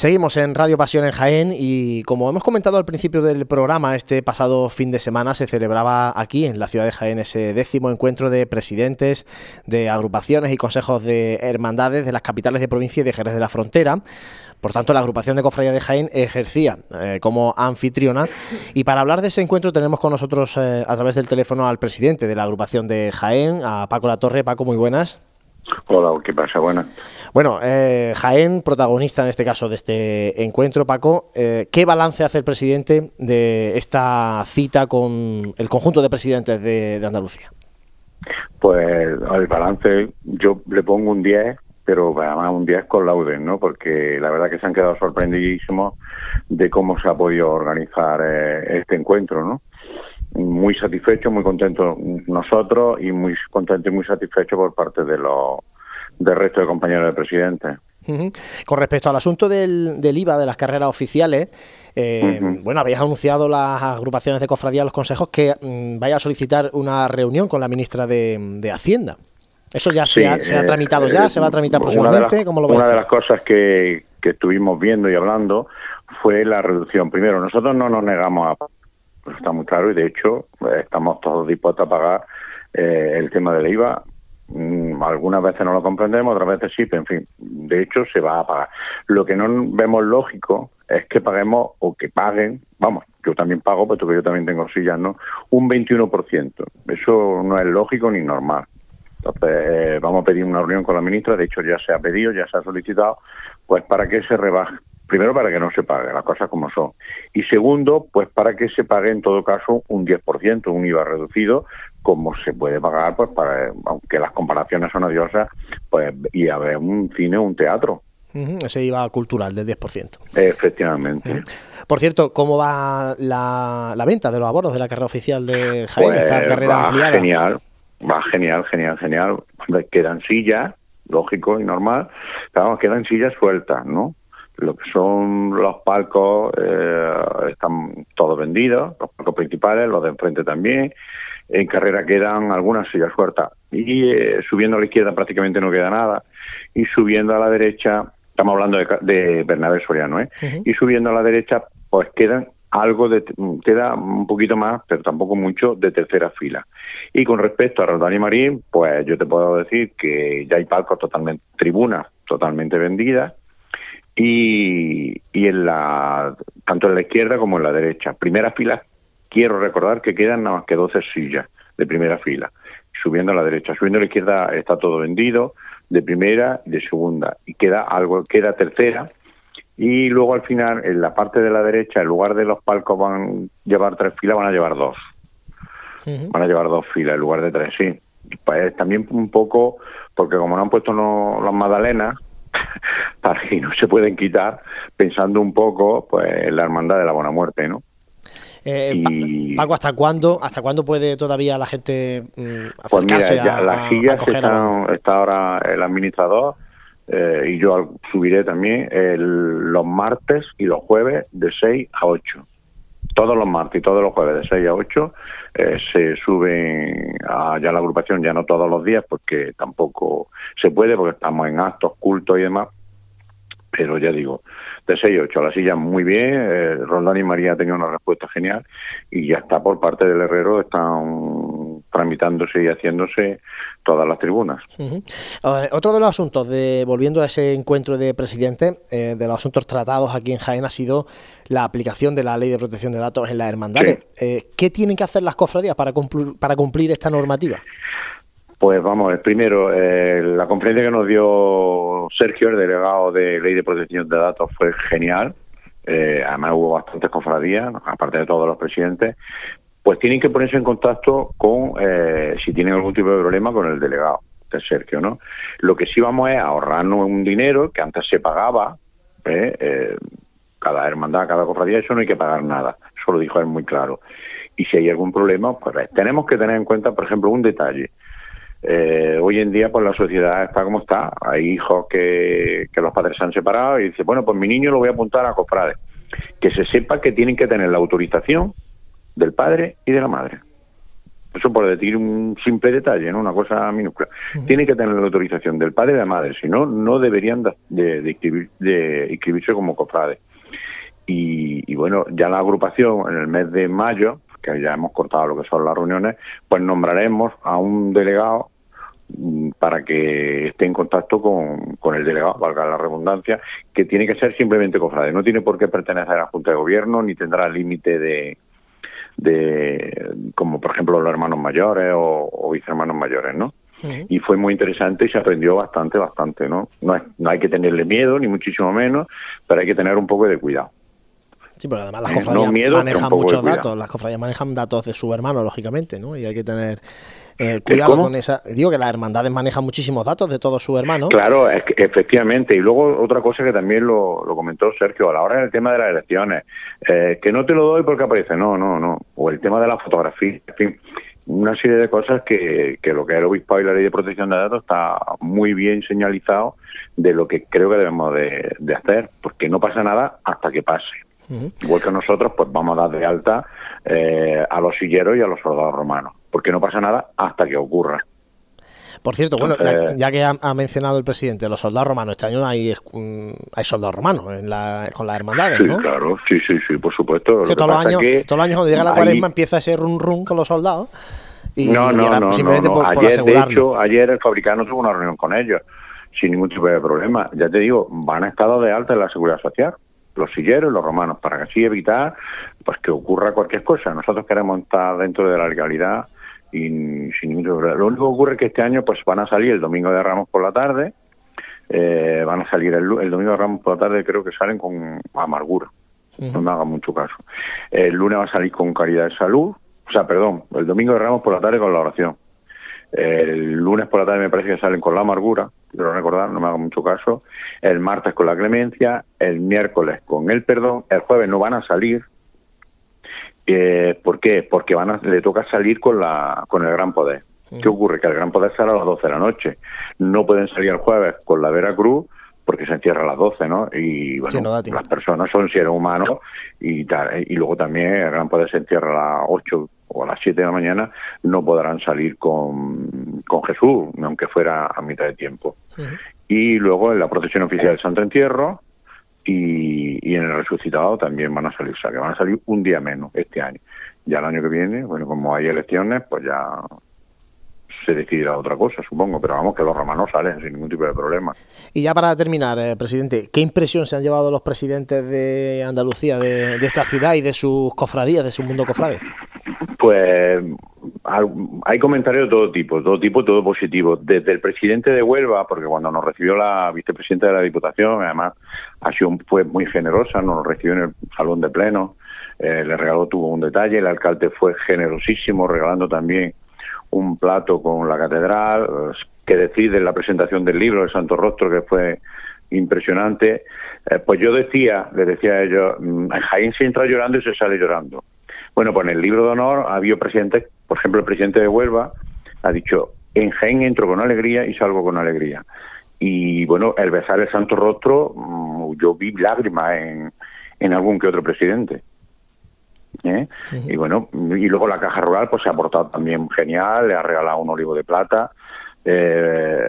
Seguimos en Radio Pasión en Jaén y como hemos comentado al principio del programa, este pasado fin de semana se celebraba aquí en la ciudad de Jaén ese décimo encuentro de presidentes de agrupaciones y consejos de hermandades de las capitales de provincia y de Jerez de la Frontera. Por tanto, la agrupación de Cofradía de Jaén ejercía eh, como anfitriona. Y para hablar de ese encuentro tenemos con nosotros eh, a través del teléfono al presidente de la agrupación de Jaén, a Paco La Torre. Paco, muy buenas. Hola, ¿qué pasa? Buenas. Bueno, eh, Jaén, protagonista en este caso de este encuentro, Paco, eh, ¿qué balance hace el presidente de esta cita con el conjunto de presidentes de, Andalucía? Pues al balance yo le pongo un 10, pero además un 10 con laudes, ¿no? Porque la verdad que se han quedado sorprendidísimos de cómo se ha podido organizar eh, este encuentro, ¿no? Muy satisfechos, muy contentos nosotros y muy contentos y muy satisfechos por parte de los del resto de compañeros de presidente. Con respecto al asunto del, del, IVA de las carreras oficiales, eh, bueno, habéis anunciado las agrupaciones de cofradía, los consejos, que mm, vaya a solicitar una reunión con la ministra de, Hacienda. ¿Eso ya se, ha, eh, tramitado ya? ¿Se va a tramitar próximamente? ¿Cómo lo Una de las cosas que, que estuvimos viendo y hablando fue la reducción. Primero, nosotros no nos negamos a pues está muy claro y de hecho eh, estamos todos dispuestos a pagar eh, el tema del IVA. Mm, algunas veces no lo comprendemos, otras veces sí, pero en fin, de hecho se va a pagar. Lo que no vemos lógico es que paguemos o que paguen, vamos, yo también pago, pero yo también tengo sillas, ¿no? Un 21%. Eso no es lógico ni normal. Entonces, eh, vamos a pedir una reunión con la ministra, de hecho ya se ha pedido, ya se ha solicitado, pues para que se rebaje, Primero, para que no se pague, las cosas como son. Y segundo, pues para que se pague en todo caso un 10%, un IVA reducido, como se puede pagar, pues para, aunque las comparaciones son odiosas, pues y a ver un cine un teatro. ese IVA cultural del 10%. Efectivamente. Por cierto, ¿cómo va la, venta de los abonos de la carrera oficial de Jaén, esta pues carrera va ampliada? Genial, va genial, genial, genial. Quedan sillas, lógico y normal, pero quedan sillas sueltas, ¿no? Lo que son los palcos eh, están todos vendidos, los palcos principales, los de enfrente también. En carrera quedan algunas sillas sueltas. Y eh, subiendo a la izquierda prácticamente no queda nada. Y subiendo a la derecha, estamos hablando de, de Bernabé Soriano, ¿eh? Y subiendo a la derecha, pues quedan algo de, queda un poquito más, pero tampoco mucho, de tercera fila. Y con respecto a Roldán y Marín, pues yo te puedo decir que ya hay palcos totalmente, tribunas totalmente vendidas, y, y en la, tanto en la izquierda como en la derecha. Primera fila, quiero recordar que quedan nada más que 12 sillas de primera fila, subiendo a la derecha. Subiendo a la izquierda está todo vendido, de primera y de segunda, y queda algo, queda tercera, y luego al final, en la parte de la derecha, en lugar de los palcos van a llevar tres filas, van a llevar dos. Van a llevar dos filas en lugar de tres, sí. Pues también un poco, porque como no han puesto no, las magdalenas, [laughs] para que no se pueden quitar, pensando un poco pues en la hermandad de la buena muerte, ¿no? Eh, Paco, ¿hasta cuándo, ¿hasta cuándo puede todavía la gente mm, acercarse pues mira, las sillas están, está ahora el administrador eh, y yo subiré también los martes y los jueves de 6 a 8 todos los martes y todos los jueves de 6 a 8 eh, se suben a ya la agrupación, ya no todos los días, porque tampoco se puede, porque estamos en actos, cultos y demás. Pero ya digo, de 6 a 8 la silla muy bien, eh, Rondán y María han tenido una respuesta genial y ya está por parte del Herrero, están tramitándose y haciéndose todas las tribunas. otro de los asuntos, de volviendo a ese encuentro de presidente, eh, de los asuntos tratados aquí en Jaén ha sido la aplicación de la ley de protección de datos en las hermandades. Eh, ¿Qué tienen que hacer las cofradías para cumplir, para cumplir esta normativa? Pues vamos, primero, eh, la conferencia que nos dio Sergio, el delegado de Ley de Protección de Datos, fue genial. además hubo bastantes cofradías, aparte de todos los presidentes, pues tienen que ponerse en contacto con, eh, si tienen algún tipo de problema, con el delegado de Sergio, ¿no? Lo que sí vamos es ahorrarnos un dinero que antes se pagaba, ¿eh? Eh, cada hermandad, cada cofradía, eso no hay que pagar nada, eso lo dijo él muy claro. Y si hay algún problema, pues tenemos que tener en cuenta, por ejemplo, un detalle. Hoy en día, pues la sociedad está como está. Hay hijos que, que los padres se han separado y dice, bueno, pues mi niño lo voy a apuntar a cofrades. Que se sepa que tienen que tener la autorización del padre y de la madre. Eso por decir un simple detalle, ¿no? Una cosa minúscula. Tiene que tener la autorización del padre y de la madre, si no, no deberían de, de, de inscribirse como cofrades. Y, bueno, ya la agrupación en el mes de mayo, que ya hemos cortado lo que son las reuniones, pues nombraremos a un delegado mm, para que esté en contacto con, con, el delegado, valga la redundancia, que tiene que ser simplemente cofrade. No tiene por qué pertenecer a la Junta de Gobierno, ni tendrá límite de, de, como por ejemplo los hermanos mayores o, o vicehermanos mayores, ¿no? Y fue muy interesante y se aprendió bastante, bastante, ¿no? No, no hay que tenerle miedo, ni muchísimo menos, pero hay que tener un poco de cuidado. Sí, porque además las cofradías manejan muchos datos, las cofradías manejan datos de su hermano, lógicamente, ¿no? Y hay que tener eh, cuidado con esa. Digo que las hermandades manejan muchísimos datos de todos sus hermanos. Claro, es que, efectivamente. Y luego otra cosa que también lo, comentó Sergio, a la hora del tema de las elecciones, eh, que no te lo doy porque aparece, no, no, no. O el tema de la fotografía, en fin una serie de cosas que, que lo que es el obispo y la ley de protección de datos está muy bien señalizado de lo que creo que debemos de, de hacer, porque no pasa nada hasta que pase. Igual que nosotros, pues vamos a dar de alta eh, a los silleros y a los soldados romanos, porque no pasa nada hasta que ocurra. Por cierto, bueno, ya, que ha, mencionado el presidente los soldados romanos, este año hay, mm, hay soldados romanos en la, con las hermandades, sí, claro, sí, sí, sí, por supuesto. Que, todos, los años, todos los años cuando llega la cuaresma empieza ese run run con los soldados. Y, no, no, no, simplemente Por, ayer, de hecho, ayer el fabricante tuvo una reunión con ellos sin ningún tipo de problema. Ya te digo, van a estar de alta en la seguridad social los silleros, los romanos, para así evitar pues que ocurra cualquier cosa. Nosotros queremos estar dentro de la legalidad y sin ningún problema. Lo único que ocurre es que este año pues van a salir el domingo de Ramos por la tarde, eh, van a salir el, domingo de Ramos por la tarde, creo que salen con amargura. No me haga mucho caso. El lunes va a salir con caridad de salud, o sea, perdón, el domingo de Ramos por la tarde con la oración. El lunes por la tarde me parece que salen con la amargura, quiero recordar, no me haga mucho caso. El martes con la clemencia, el miércoles con el perdón, el jueves no van a salir. Eh, ¿Por qué? Porque van a, le toca salir con, la, con el gran poder. ¿Qué ocurre? Que el gran poder sale a las 12 de la noche. No pueden salir el jueves con la Veracruz porque se encierra a las 12, ¿no? Y bueno, las personas son seres humanos y, y luego también el gran poder se encierra a las 8 o a las 7 de la mañana no podrán salir con, con Jesús, aunque fuera a mitad de tiempo. Y luego en la procesión oficial del Santo Entierro y, y, en el resucitado también van a salir, o sea, que van a salir un día menos este año. Ya el año que viene, bueno, como hay elecciones, pues ya se decidirá otra cosa, supongo, pero vamos que los romanos salen sin ningún tipo de problema. Y ya para terminar, eh, presidente, ¿qué impresión se han llevado los presidentes de Andalucía, de, de esta ciudad y de sus cofradías, de su mundo cofrade? Pues hay comentarios de todo tipo, todo tipo, todo positivo. Desde el presidente de Huelva, porque cuando nos recibió la vicepresidenta de la Diputación, además ha sido, fue muy generosa, nos recibió en el salón de pleno, eh, le regaló, tuvo un detalle, el alcalde fue generosísimo, regalando también un plato con la catedral, que decide la presentación del libro, El Santo Rostro, que fue impresionante. Eh, pues yo decía, le decía a ellos, mm, Jaén se entra llorando y se sale llorando. Bueno, pues en el libro de honor ha habido presidentes, por ejemplo, el presidente de Huelva ha dicho, en Jaén entro con alegría y salgo con alegría. Y bueno, el besar el santo rostro, mm, yo vi lágrimas en, en algún que otro presidente. ¿Eh? Y bueno, y luego la Caja Rural pues se ha portado también genial, le ha regalado un olivo de plata, eh,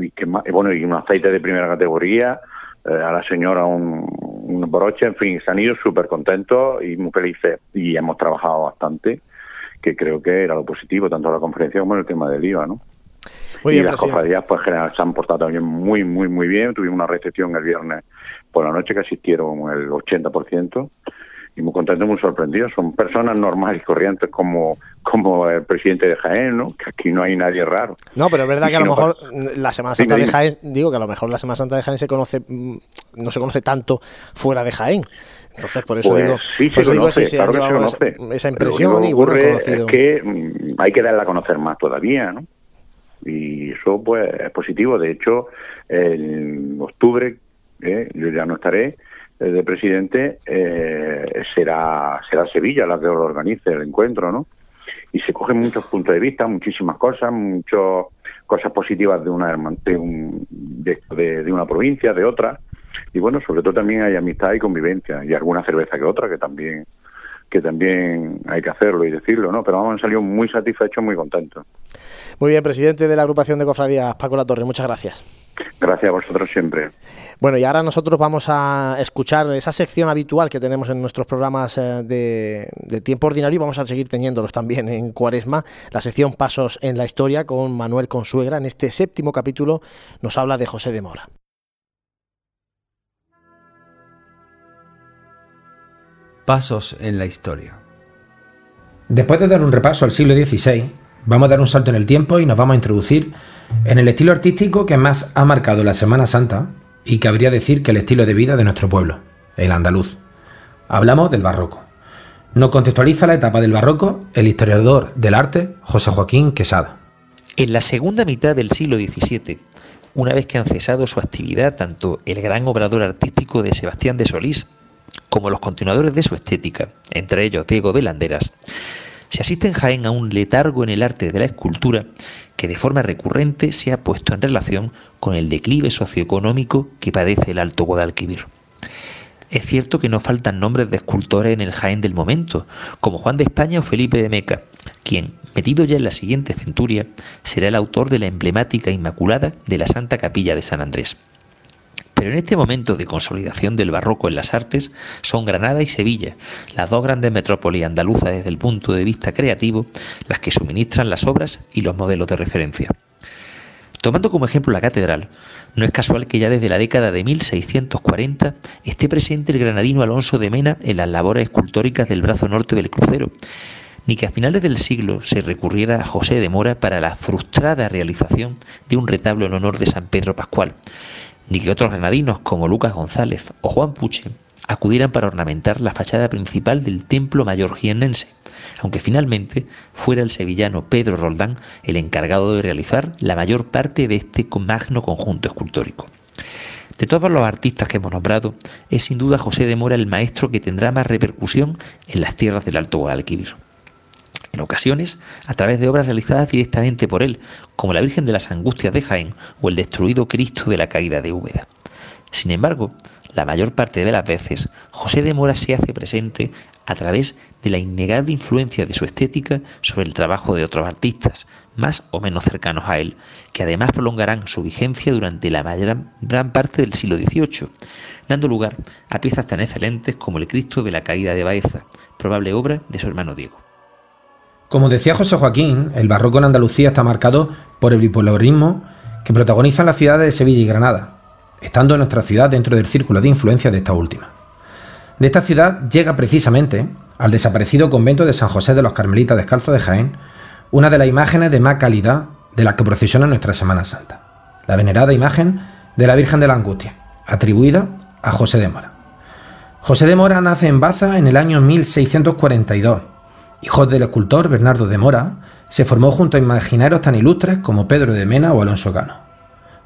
y, que, bueno, y un aceite de primera categoría, eh, a la señora un, un, broche, en fin, se han ido súper contentos y muy felices y hemos trabajado bastante, que creo que era lo positivo, tanto en la conferencia como en el tema del IVA, ¿no? y las cofradías pues general se han portado también muy, muy, muy bien. Tuvimos una recepción el viernes por la noche que asistieron el 80% y muy contentos, muy sorprendidos. Son personas normales y corrientes como, como el presidente de Jaén, ¿no? Que aquí no hay nadie raro. No, pero es verdad que a lo mejor la Semana Santa de Jaén, digo que a lo mejor la Semana Santa de Jaén se conoce, mm, no se conoce tanto fuera de Jaén. Entonces, por eso pues digo, sí, se conoce, claro que se conoce. Esa, impresión y bueno, Es que mm, hay que darle a conocer más todavía, ¿no? Y eso, pues, es positivo. De hecho, en octubre, eh, yo ya no estaré, de presidente, eh, será, será Sevilla la que lo organice el encuentro, ¿no? Y se cogen muchos puntos de vista, muchísimas cosas, muchas cosas positivas de una de, un, de, una provincia, de otra. Y bueno, sobre todo también hay amistad y convivencia, y alguna cerveza que otra que también que también hay que hacerlo y decirlo, ¿no? Pero vamos, han salido muy satisfechos, muy contentos. Muy bien, presidente de la agrupación de cofradías, Paco La Torre, muchas gracias. Gracias a vosotros siempre. Bueno, y ahora nosotros vamos a escuchar esa sección habitual que tenemos en nuestros programas eh, de, tiempo ordinario y vamos a seguir teniéndolos también en Cuaresma, la sección Pasos en la Historia con Manuel Consuegra. En este séptimo capítulo nos habla de José de Mora. Pasos en la Historia. Después de dar un repaso al siglo XVI, vamos a dar un salto en el tiempo y nos vamos a introducir en el estilo artístico que más ha marcado la Semana Santa y cabría decir que el estilo de vida de nuestro pueblo, el andaluz. Hablamos del barroco. Nos contextualiza la etapa del barroco el historiador del arte José Joaquín Quesada. En la segunda mitad del siglo XVII, una vez que han cesado su actividad tanto el gran obrador artístico de Sebastián de Solís como los continuadores de su estética, entre ellos Diego de Landeras, se asiste en Jaén a un letargo en el arte de la escultura que de forma recurrente se ha puesto en relación con el declive socioeconómico que padece el Alto Guadalquivir. Es cierto que no faltan nombres de escultores en el Jaén del momento, como Juan de España o Felipe de Meca, quien, metido ya en la siguiente centuria, será el autor de la emblemática Inmaculada de la Santa Capilla de San Andrés. Pero en este momento de consolidación del barroco en las artes son Granada y Sevilla, las dos grandes metrópolis andaluzas desde el punto de vista creativo, las que suministran las obras y los modelos de referencia. Tomando como ejemplo la catedral, no es casual que ya desde la década de 1640 esté presente el granadino Alonso de Mena en las labores escultóricas del brazo norte del crucero, ni que a finales del siglo se recurriera a José de Mora para la frustrada realización de un retablo en honor de San Pedro Pascual, ni que otros granadinos como Lucas González o Juan Puche acudieran para ornamentar la fachada principal del templo mayor jiennense, aunque finalmente fuera el sevillano Pedro Roldán el encargado de realizar la mayor parte de este magno conjunto escultórico. De todos los artistas que hemos nombrado, es sin duda José de Mora el maestro que tendrá más repercusión en las tierras del Alto Guadalquivir en ocasiones a través de obras realizadas directamente por él, como la Virgen de las Angustias de Jaén o el destruido Cristo de la Caída de Úbeda. Sin embargo, la mayor parte de las veces, José de Mora se hace presente a través de la innegable influencia de su estética sobre el trabajo de otros artistas, más o menos cercanos a él, que además prolongarán su vigencia durante la mayor, gran parte del siglo XVIII, dando lugar a piezas tan excelentes como el Cristo de la Caída de Baeza, probable obra de su hermano Diego. Como decía José Joaquín, el barroco en Andalucía está marcado por el bipolarismo que protagonizan las ciudades de Sevilla y Granada, estando nuestra ciudad dentro del círculo de influencia de esta última. De esta ciudad llega precisamente al desaparecido convento de San José de los Carmelitas Descalzos de Jaén una de las imágenes de más calidad de las que procesiona nuestra Semana Santa, la venerada imagen de la Virgen de la Angustia, atribuida a José de Mora. José de Mora nace en Baza en el año 1642 Hijo del escultor Bernardo de Mora, se formó junto a imaginarios tan ilustres como Pedro de Mena o Alonso Cano.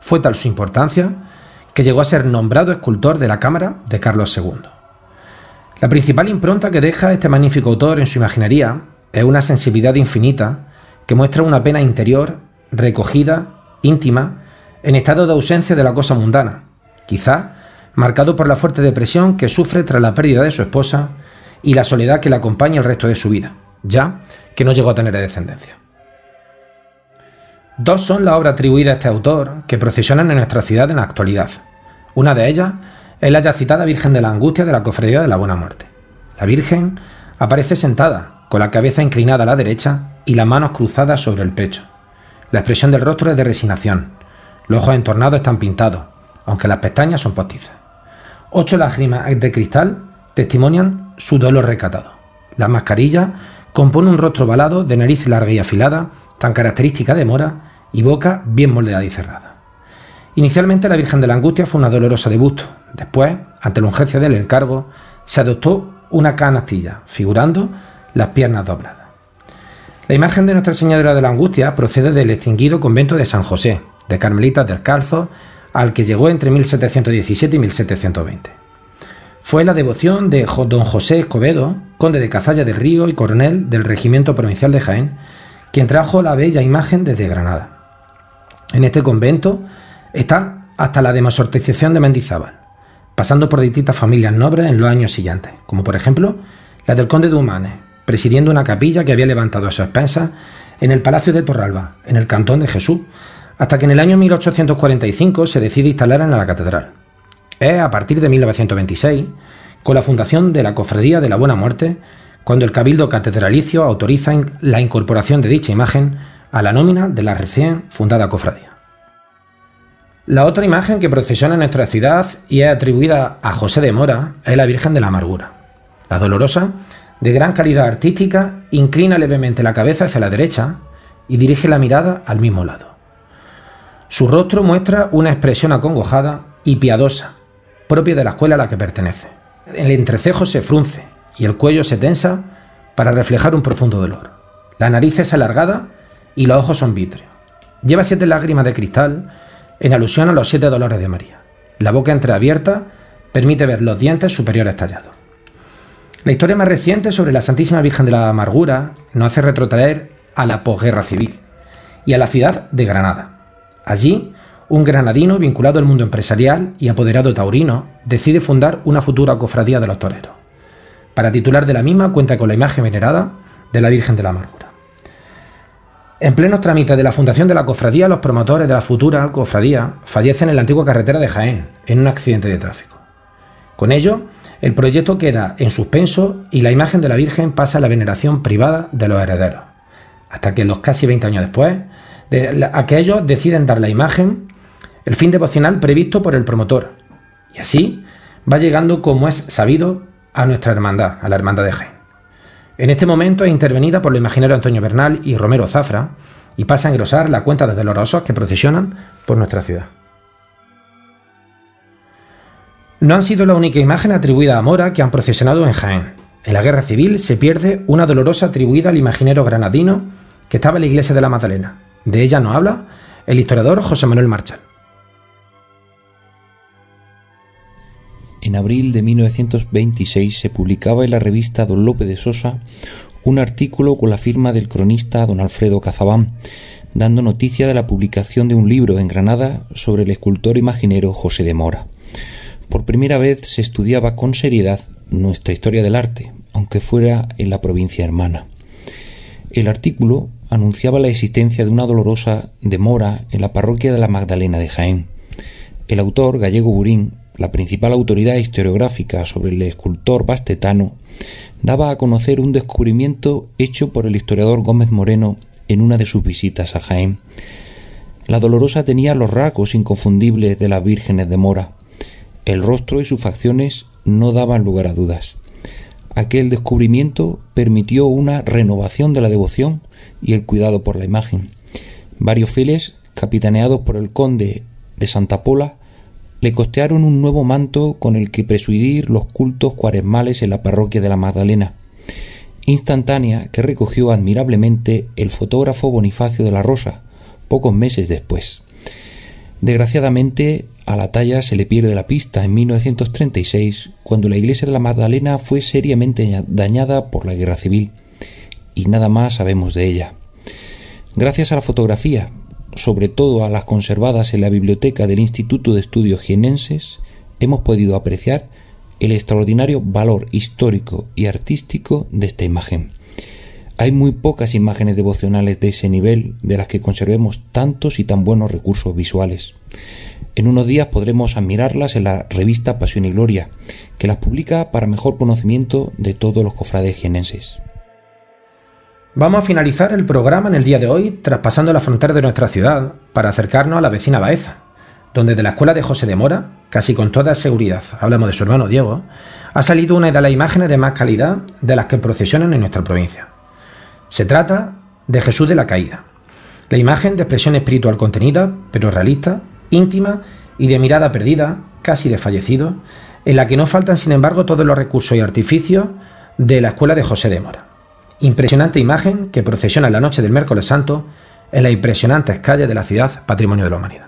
Fue tal su importancia que llegó a ser nombrado escultor de la Cámara de Carlos II. La principal impronta que deja este magnífico autor en su imaginería es una sensibilidad infinita que muestra una pena interior, recogida, íntima, en estado de ausencia de la cosa mundana, quizá marcado por la fuerte depresión que sufre tras la pérdida de su esposa y la soledad que le acompaña el resto de su vida ya que no llegó a tener descendencia. Dos son las obras atribuidas a este autor que procesionan en nuestra ciudad en la actualidad. Una de ellas es la ya citada Virgen de la Angustia de la Cofradía de la Buena Muerte. La Virgen aparece sentada, con la cabeza inclinada a la derecha y las manos cruzadas sobre el pecho. La expresión del rostro es de resignación. Los ojos entornados están pintados, aunque las pestañas son postizas. Ocho lágrimas de cristal testimonian su dolor recatado. Las mascarillas Compone un rostro balado de nariz larga y afilada, tan característica de Mora, y boca bien moldeada y cerrada. Inicialmente la Virgen de la Angustia fue una dolorosa de busto. Después, ante la urgencia del encargo, se adoptó una canastilla, figurando las piernas dobladas. La imagen de Nuestra Señora de la Angustia procede del extinguido convento de San José, de Carmelitas del Calzo, al que llegó entre 1717 y 1720 fue la devoción de don José Escobedo, conde de Cazalla del Río y coronel del Regimiento Provincial de Jaén, quien trajo la bella imagen desde Granada. En este convento está hasta la demosortización de Mendizábal, pasando por distintas familias nobles en los años siguientes, como por ejemplo la del conde de Humanes, presidiendo una capilla que había levantado a su expensas en el Palacio de Torralba, en el Cantón de Jesús, hasta que en el año 1845 se decide instalar en la catedral. Es a partir de 1926, con la fundación de la Cofradía de la Buena Muerte, cuando el Cabildo Catedralicio autoriza la incorporación de dicha imagen a la nómina de la recién fundada cofradía. La otra imagen que procesiona en nuestra ciudad y es atribuida a José de Mora es la Virgen de la Amargura. La dolorosa, de gran calidad artística, inclina levemente la cabeza hacia la derecha y dirige la mirada al mismo lado. Su rostro muestra una expresión acongojada y piadosa, propia de la escuela a la que pertenece. El entrecejo se frunce y el cuello se tensa para reflejar un profundo dolor. La nariz es alargada y los ojos son vítreos. Lleva siete lágrimas de cristal en alusión a los siete dolores de María. La boca entreabierta permite ver los dientes superiores tallados. La historia más reciente sobre la Santísima Virgen de la Amargura nos hace retrotraer a la posguerra civil y a la ciudad de Granada. Allí, un granadino vinculado al mundo empresarial y apoderado taurino decide fundar una futura cofradía de los toreros. Para titular de la misma cuenta con la imagen venerada de la Virgen de la Amargura. En plenos trámites de la fundación de la cofradía, los promotores de la futura cofradía fallecen en la antigua carretera de Jaén, en un accidente de tráfico. Con ello, el proyecto queda en suspenso y la imagen de la Virgen pasa a la veneración privada de los herederos, hasta que los casi 20 años después, de, aquellos deciden dar la imagen el fin devocional previsto por el promotor. Y así va llegando, como es sabido, a nuestra hermandad, a la hermandad de Jaén. En este momento es intervenida por los imagineros Antonio Bernal y Romero Zafra y pasa a engrosar la cuenta de dolorosos que procesionan por nuestra ciudad. No han sido la única imagen atribuida a Mora que han procesionado en Jaén. En la guerra civil se pierde una dolorosa atribuida al imaginero granadino que estaba en la iglesia de la Magdalena. De ella nos habla el historiador José Manuel Marchal. En abril de 1926 se publicaba en la revista Don Lope de Sosa un artículo con la firma del cronista don Alfredo Cazabán, dando noticia de la publicación de un libro en Granada sobre el escultor imaginero José de Mora. Por primera vez se estudiaba con seriedad nuestra historia del arte, aunque fuera en la provincia hermana. El artículo anunciaba la existencia de una dolorosa demora en la parroquia de la Magdalena de Jaén. El autor, Gallego Burín, la principal autoridad historiográfica sobre el escultor bastetano, daba a conocer un descubrimiento hecho por el historiador Gómez Moreno en una de sus visitas a Jaén. La dolorosa tenía los rasgos inconfundibles de las vírgenes de Mora. El rostro y sus facciones no daban lugar a dudas. Aquel descubrimiento permitió una renovación de la devoción y el cuidado por la imagen. Varios fieles, capitaneados por el conde de Santa Pola, le costearon un nuevo manto con el que presidir los cultos cuaresmales en la parroquia de la Magdalena, instantánea que recogió admirablemente el fotógrafo Bonifacio de la Rosa, pocos meses después. Desgraciadamente, a la talla se le pierde la pista en 1936, cuando la iglesia de la Magdalena fue seriamente dañada por la guerra civil, y nada más sabemos de ella. Gracias a la fotografía, sobre todo a las conservadas en la biblioteca del Instituto de Estudios Jienenses, hemos podido apreciar el extraordinario valor histórico y artístico de esta imagen. Hay muy pocas imágenes devocionales de ese nivel de las que conservemos tantos y tan buenos recursos visuales. En unos días podremos admirarlas en la revista Pasión y Gloria, que las publica para mejor conocimiento de todos los cofrades jienenses. Vamos a finalizar el programa en el día de hoy traspasando la frontera de nuestra ciudad para acercarnos a la vecina Baeza, donde de la escuela de José de Mora, casi con toda seguridad, hablamos de su hermano Diego, ha salido una de las imágenes de más calidad de las que procesionan en nuestra provincia. Se trata de Jesús de la Caída, la imagen de expresión espiritual contenida, pero realista, íntima y de mirada perdida, casi desfallecido, en la que no faltan sin embargo todos los recursos y artificios de la escuela de José de Mora. Impresionante imagen que procesiona la noche del miércoles santo en las impresionantes calles de la ciudad Patrimonio de la Humanidad.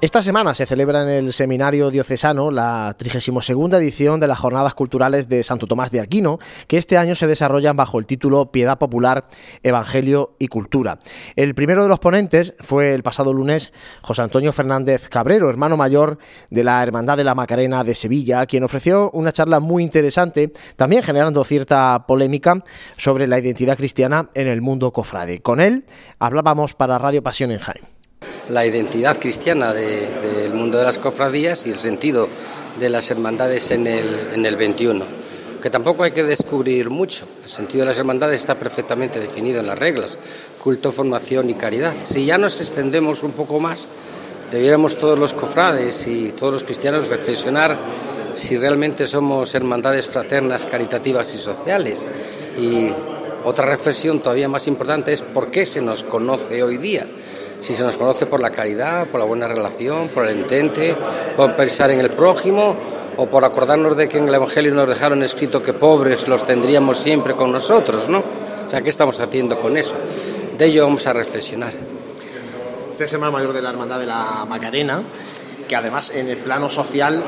Esta semana se celebra en el Seminario Diocesano la 32 edición de las Jornadas Culturales de Santo Tomás de Aquino, que este año se desarrollan bajo el título Piedad Popular, Evangelio y Cultura. El primero de los ponentes fue el pasado lunes José Antonio Fernández Cabrero, hermano mayor de la Hermandad de la Macarena de Sevilla, quien ofreció una charla muy interesante, también generando cierta polémica sobre la identidad cristiana en el mundo cofrade. Con él hablábamos para Radio Pasión en Jaén la identidad cristiana del mundo de las cofradías y el sentido de las hermandades en el, en el 21 que tampoco hay que descubrir mucho. El sentido de las hermandades está perfectamente definido en las reglas, culto, formación y caridad. Si ya nos extendemos un poco más, debiéramos todos los cofrades y todos los cristianos reflexionar si realmente somos hermandades fraternas, caritativas y sociales. Y otra reflexión todavía más importante es por qué se nos conoce hoy día si se nos conoce por la caridad, por la buena relación, por el entente, por pensar en el prójimo o por acordarnos de que en el Evangelio nos dejaron escrito que pobres los tendríamos siempre con nosotros, ¿no? O sea, ¿qué estamos haciendo con eso? De ello vamos a reflexionar. Usted es hermano mayor de la Hermandad de la Macarena, que además en el plano social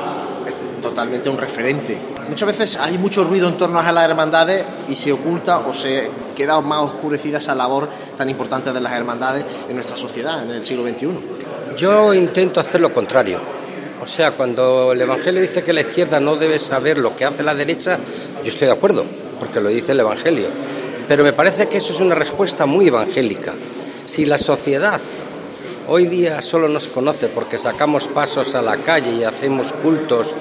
totalmente un referente. Muchas veces hay mucho ruido en torno a las hermandades y se oculta o se queda más oscurecida esa labor tan importante de las hermandades en nuestra sociedad en el siglo XXI. Yo intento hacer lo contrario. O sea, cuando el Evangelio dice que la izquierda no debe saber lo que hace la derecha, yo estoy de acuerdo, porque lo dice el Evangelio. Pero me parece que eso es una respuesta muy evangélica. Si la sociedad Hoy día solo nos conoce porque sacamos pasos a la calle y hacemos cultos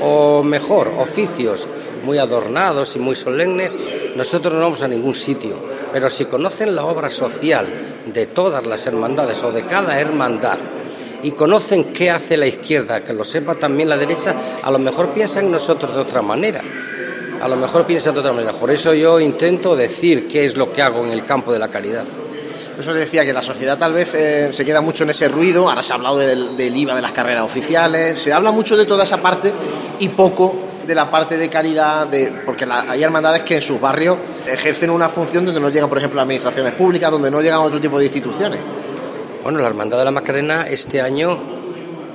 o mejor, oficios muy adornados y muy solemnes. Nosotros no vamos a ningún sitio. Pero si conocen la obra social de todas las hermandades o de cada hermandad, y conocen qué hace la izquierda, que lo sepa también la derecha, a lo mejor piensan en nosotros de otra manera. A lo mejor piensan de otra manera. Por eso yo intento decir qué es lo que hago en el campo de la caridad. Eso le decía que la sociedad tal vez eh, se queda mucho en ese ruido, ahora se ha hablado del, IVA de las carreras oficiales, se habla mucho de toda esa parte y poco de la parte de caridad, de, porque hay hermandades que en sus barrios ejercen una función donde no llegan, por ejemplo, administraciones públicas, donde no llegan otro tipo de instituciones. Bueno, la Hermandad de la Macarena este año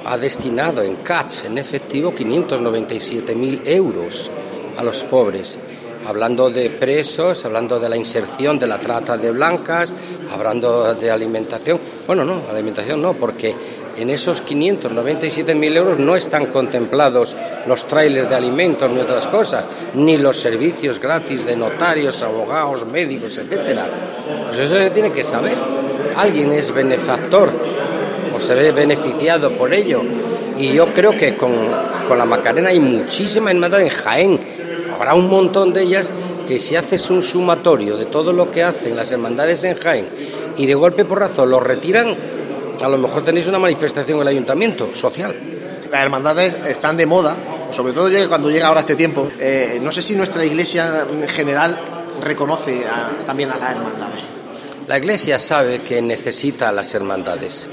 ha destinado en CATS, en efectivo, 597.000 euros a los pobres hablando de presos, hablando de la inserción de la trata de blancas, hablando de alimentación. Bueno, no, alimentación no, porque en esos 597.000 euros no están contemplados los trailers de alimentos ni otras cosas, ni los servicios gratis de notarios, abogados, médicos, etcétera. Pues eso se tiene que saber. Alguien es benefactor o se ve beneficiado por ello. Y yo creo que con, con la Macarena hay muchísima hermandad en Jaén habrá un montón de ellas que si haces un sumatorio de todo lo que hacen las hermandades en Jaén y de golpe por razón lo retiran, a lo mejor tenéis una manifestación en el ayuntamiento social. Las hermandades están de moda, sobre todo cuando llega ahora este tiempo. Eh, no sé si nuestra iglesia en general reconoce también a las hermandades. La iglesia sabe que necesita a las hermandades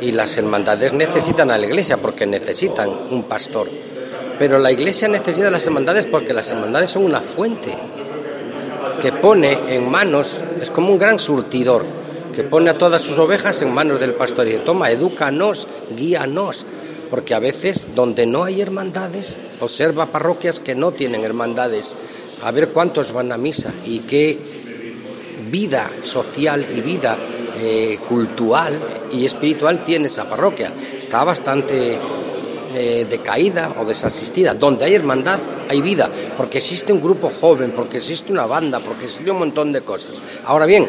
y las hermandades necesitan a la iglesia porque necesitan un pastor. Pero la iglesia necesita las hermandades porque las hermandades son una fuente que pone en manos, es como un gran surtidor, que pone a todas sus ovejas en manos del pastor y dice, toma, edúcanos, guíanos, porque a veces donde no hay hermandades, observa parroquias que no tienen hermandades, a ver cuántos van a misa y qué vida social y vida eh, cultural y espiritual tiene esa parroquia. Está bastante eh, decaída o desasistida. Donde hay hermandad hay vida, porque existe un grupo joven, porque existe una banda, porque existe un montón de cosas. Ahora bien,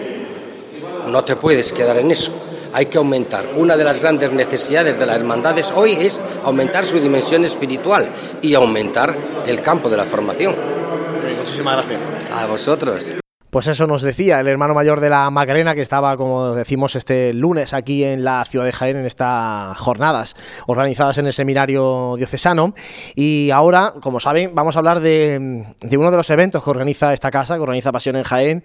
no te puedes quedar en eso. Hay que aumentar. Una de las grandes necesidades de las hermandades hoy es aumentar su dimensión espiritual y aumentar el campo de la formación. Muchísimas gracias. A vosotros. Pues eso nos decía el hermano mayor de la Macarena que estaba, como decimos, este lunes aquí en la ciudad de Jaén en estas jornadas organizadas en el seminario diocesano. Y ahora, como saben, vamos a hablar de, uno de los eventos que organiza esta casa, que organiza Pasión en Jaén.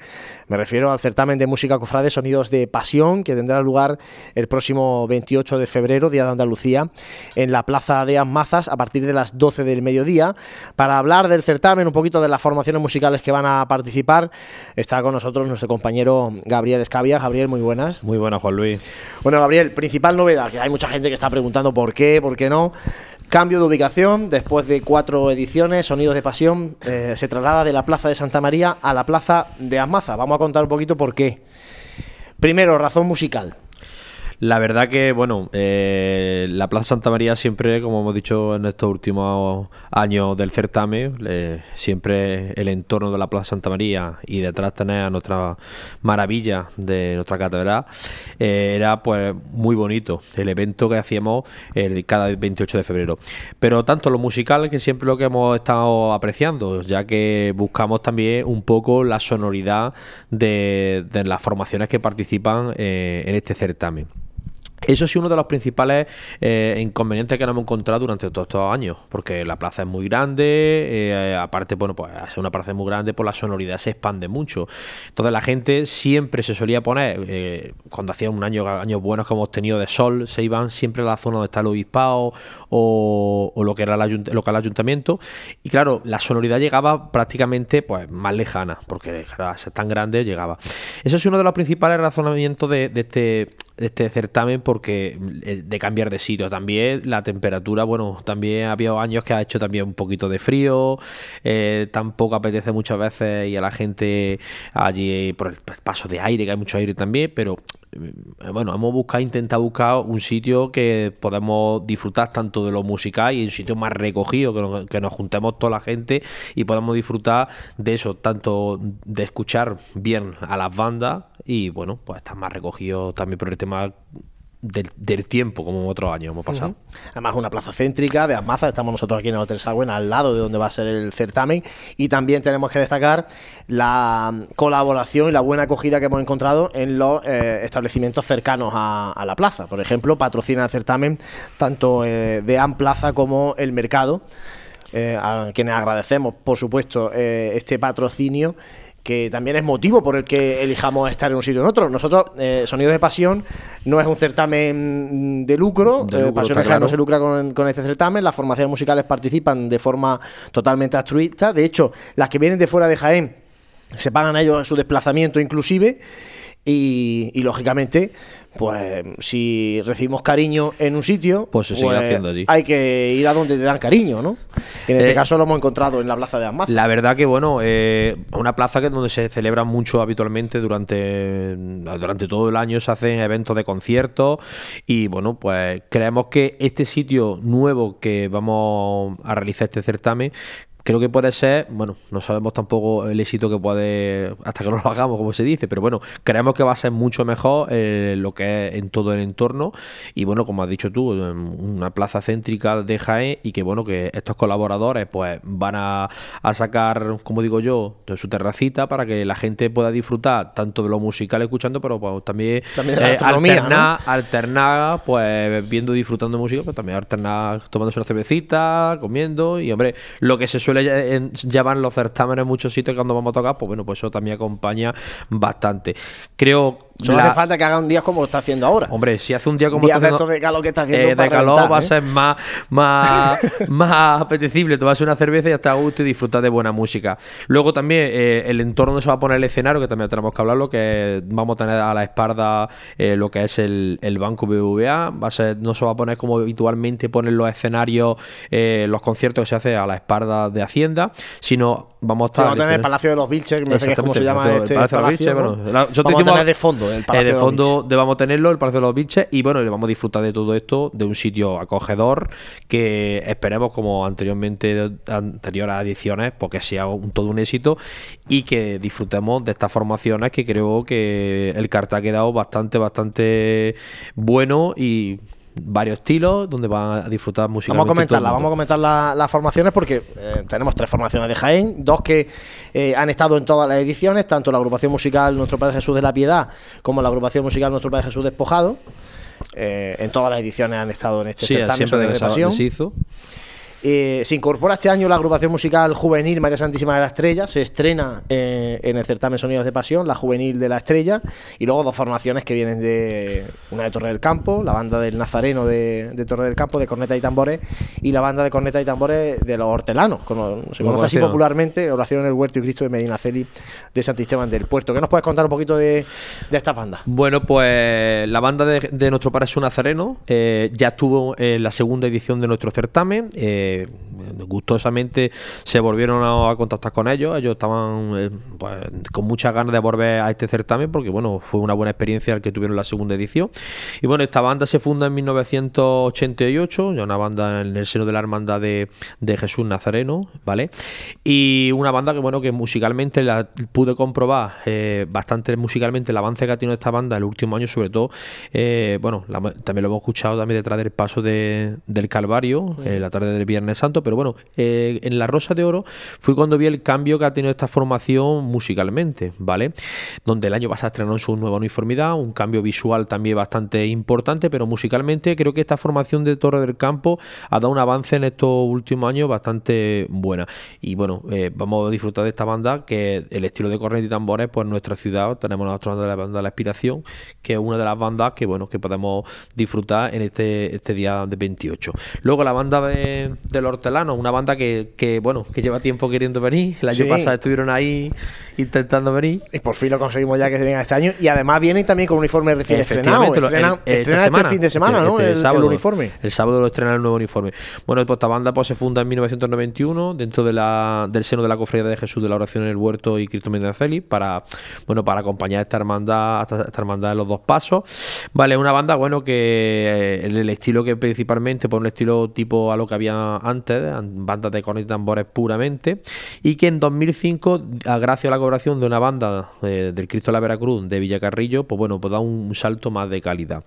Me refiero al certamen de música cofrade Sonidos de Pasión, que tendrá lugar el próximo 28 de febrero, Día de Andalucía, en la Plaza de Amazas a partir de las 12 del mediodía. Para hablar del certamen, un poquito de las formaciones musicales que van a participar, está con nosotros nuestro compañero Gabriel Escavia. Gabriel, muy buenas. Muy buenas, Juan Luis. Bueno, Gabriel, principal novedad, que hay mucha gente que está preguntando por qué, por qué no. Cambio de ubicación, después de cuatro ediciones, Sonidos de Pasión, eh, se traslada de la Plaza de Santa María a la Plaza de Amaza. Vamos a contar un poquito por qué. Primero, razón musical. La verdad que, bueno, eh, la Plaza Santa María siempre, como hemos dicho en estos últimos años del certamen, siempre el entorno de la Plaza Santa María y detrás tener a nuestra maravilla de nuestra catedral, eh, era pues muy bonito el evento que hacíamos el, cada 28 de febrero. Pero tanto lo musical que siempre lo que hemos estado apreciando, ya que buscamos también un poco la sonoridad de, las formaciones que participan eh, en este certamen. Eso es uno de los principales eh, inconvenientes que nos hemos encontrado durante todos estos años, porque la plaza es muy grande, eh, aparte, bueno, pues es una plaza muy grande, por pues la sonoridad se expande mucho. Entonces la gente siempre se solía poner, eh, cuando hacía un año, años buenos que hemos tenido de sol, se iban siempre a la zona donde está el obispado o, lo que era el, lo que ayuntamiento, y claro, la sonoridad llegaba prácticamente pues más lejana, porque ser tan grande llegaba. Eso es uno de los principales razonamientos de, de este este certamen porque eh, de cambiar de sitio también la temperatura bueno también había años que ha hecho también un poquito de frío eh, tampoco apetece muchas veces y a la gente allí por el paso de aire que hay mucho aire también pero eh, bueno, hemos buscado, intentado buscar un sitio que podamos disfrutar tanto de lo musical y un sitio más recogido, que nos, que nos juntemos toda la gente y podamos disfrutar de eso, tanto de escuchar bien a las bandas y bueno, pues estar más recogido también por el tema del, tiempo, como en otros años hemos pasado. Además, una plaza céntrica de Amaza, estamos nosotros aquí en el Hotel Sagüen, al lado de donde va a ser el certamen, y también tenemos que destacar la colaboración y la buena acogida que hemos encontrado en los eh, establecimientos cercanos a, la plaza. Por ejemplo, patrocina el certamen tanto eh, de Amplaza como el Mercado, eh, a quienes agradecemos, por supuesto, este patrocinio que también es motivo por el que elijamos estar en un sitio o en otro. Nosotros, eh, Sonidos de Pasión, no es un certamen de lucro, de eh, Pasión no se lucra con, con, este certamen, las formaciones musicales participan de forma totalmente altruista, de hecho, las que vienen de fuera de Jaén se pagan a ellos su desplazamiento inclusive, y, lógicamente, pues si recibimos cariño en un sitio, pues se sigue haciendo allí. Hay que ir a donde te dan cariño, ¿no? En este eh, caso lo hemos encontrado en la plaza de Amaz. La verdad que, bueno, eh, una plaza que es donde se celebra mucho habitualmente durante, durante todo el año, se hacen eventos de conciertos y, bueno, pues creemos que este sitio nuevo que vamos a realizar este certamen creo que puede ser, bueno, no sabemos tampoco el éxito que puede, hasta que no lo hagamos, como se dice, pero bueno, creemos que va a ser mucho mejor eh, lo que es en todo el entorno. Y bueno, como has dicho tú, una plaza céntrica de Jaén y que bueno, que estos colaboradores pues van a, sacar, como digo yo, de su terracita para que la gente pueda disfrutar tanto de lo musical escuchando, pero pues, también, eh, alternar, alternar, pues viendo disfrutando de música, pero también alternar tomándose una cervecita, comiendo y hombre, lo que se suele suele llevar los certámenes en muchos sitios cuando vamos a tocar, pues bueno, pues eso también acompaña bastante. Creo Solo hace falta que haga un día como está haciendo ahora. Hombre, si hace un día como está haciendo. de calor que está haciendo. Eh, de calor va a ¿eh? ser más, más, [laughs] más apetecible. Tomarse una cerveza y estar a gusto y disfrutar de buena música. Luego también eh, el entorno donde se va a poner el escenario, que también tenemos que hablarlo, que vamos a tener a la espalda lo que es el, banco BBVA. Va a ser, no se va a poner como habitualmente ponen los escenarios, los conciertos que se hace a la espalda de Hacienda, sino vamos a estar. vamos a tener el Palacio de los Vilches, que me sé cómo se llama este Palacio. De los Vilches, bueno, vamos a tener de fondo el Palacio de, fondo debamos tenerlo, el Palacio de los Vilches, y bueno, le vamos a disfrutar de todo esto, de un sitio acogedor que esperemos, como anteriormente, anteriores ediciones, porque sea un, todo un éxito y que disfrutemos de estas formaciones que creo que el cartel ha quedado bastante, bastante bueno y varios estilos donde van a disfrutar música. Vamos a comentarla, vamos a comentar las formaciones porque eh, tenemos tres formaciones de Jaén, dos que eh, han estado en todas las ediciones, tanto la agrupación musical Nuestro Padre Jesús de la Piedad como la agrupación musical Nuestro Padre Jesús Despojado. Eh, en todas las ediciones han estado en este sí, certamen siempre de, de pasión. Eh, se incorpora este año la agrupación musical juvenil María Santísima de la Estrella, se estrena eh, en el certamen Sonidos de Pasión, la juvenil de la Estrella, y luego dos formaciones que vienen de una de Torre del Campo, la banda del Nazareno de, de Torre del Campo, de corneta y tambores, y la banda de corneta y tambores de los hortelanos, como se conoce así popularmente, Oración en el Huerto y Cristo de Medina Celi de Santisteban del Puerto. ¿Qué nos puedes contar un poquito de, de esta banda? Bueno, pues la banda de, de nuestro un Nazareno eh, ya estuvo en la segunda edición de nuestro certamen. Eh, gustosamente se volvieron a, contactar con ellos. Ellos estaban eh, pues, con muchas ganas de volver a este certamen porque, bueno, fue una buena experiencia el que tuvieron la segunda edición. Y bueno, esta banda se funda en 1988, ya una banda en el seno de la hermandad de, Jesús Nazareno, ¿vale? Y una banda que, bueno, que musicalmente la pude comprobar eh, bastante musicalmente el avance que ha tenido esta banda el último año, sobre todo, eh, bueno, también lo hemos escuchado también detrás del paso de, del Calvario, en la tarde del Viernes Santo, pero bueno, eh, en La Rosa de Oro fui cuando vi el cambio que ha tenido esta formación musicalmente, ¿vale? Donde el año pasado estrenó su nueva uniformidad, un cambio visual también bastante importante, pero musicalmente creo que esta formación de Torre del Campo ha dado un avance en estos últimos años bastante buena. Y bueno, eh, vamos a disfrutar de esta banda, que el estilo de cornet y tambores, pues nuestra ciudad tenemos la otra banda, la banda la Inspiración, que es una de las bandas que bueno, que podemos disfrutar en este, este día de 28. Luego la banda de, del Hortelano, una banda que, que, bueno, que lleva tiempo queriendo venir. El año pasado estuvieron ahí intentando venir. Y por fin lo conseguimos ya que se venga este año. Y además vienen también con uniforme recién estrenado. Estrenan, este fin de semana, ¿no? Este el, sábado, el, uniforme. El sábado lo estrenan el nuevo uniforme. Bueno, pues esta banda pues, se funda en 1991 dentro de la, del seno de la Cofradía de Jesús de la Oración en el Huerto y Cristo Feliz para, bueno, para acompañar a esta hermandad, esta, esta hermandad de los dos pasos. Vale, una banda, bueno, que en eh, el estilo que principalmente, por un estilo tipo a lo que había antes, bandas de cornet y tambores puramente, y que en 2005, gracias a la colaboración de una banda eh, del Cristo de la Veracruz de Villacarrillo, pues bueno, pues da un salto más de calidad.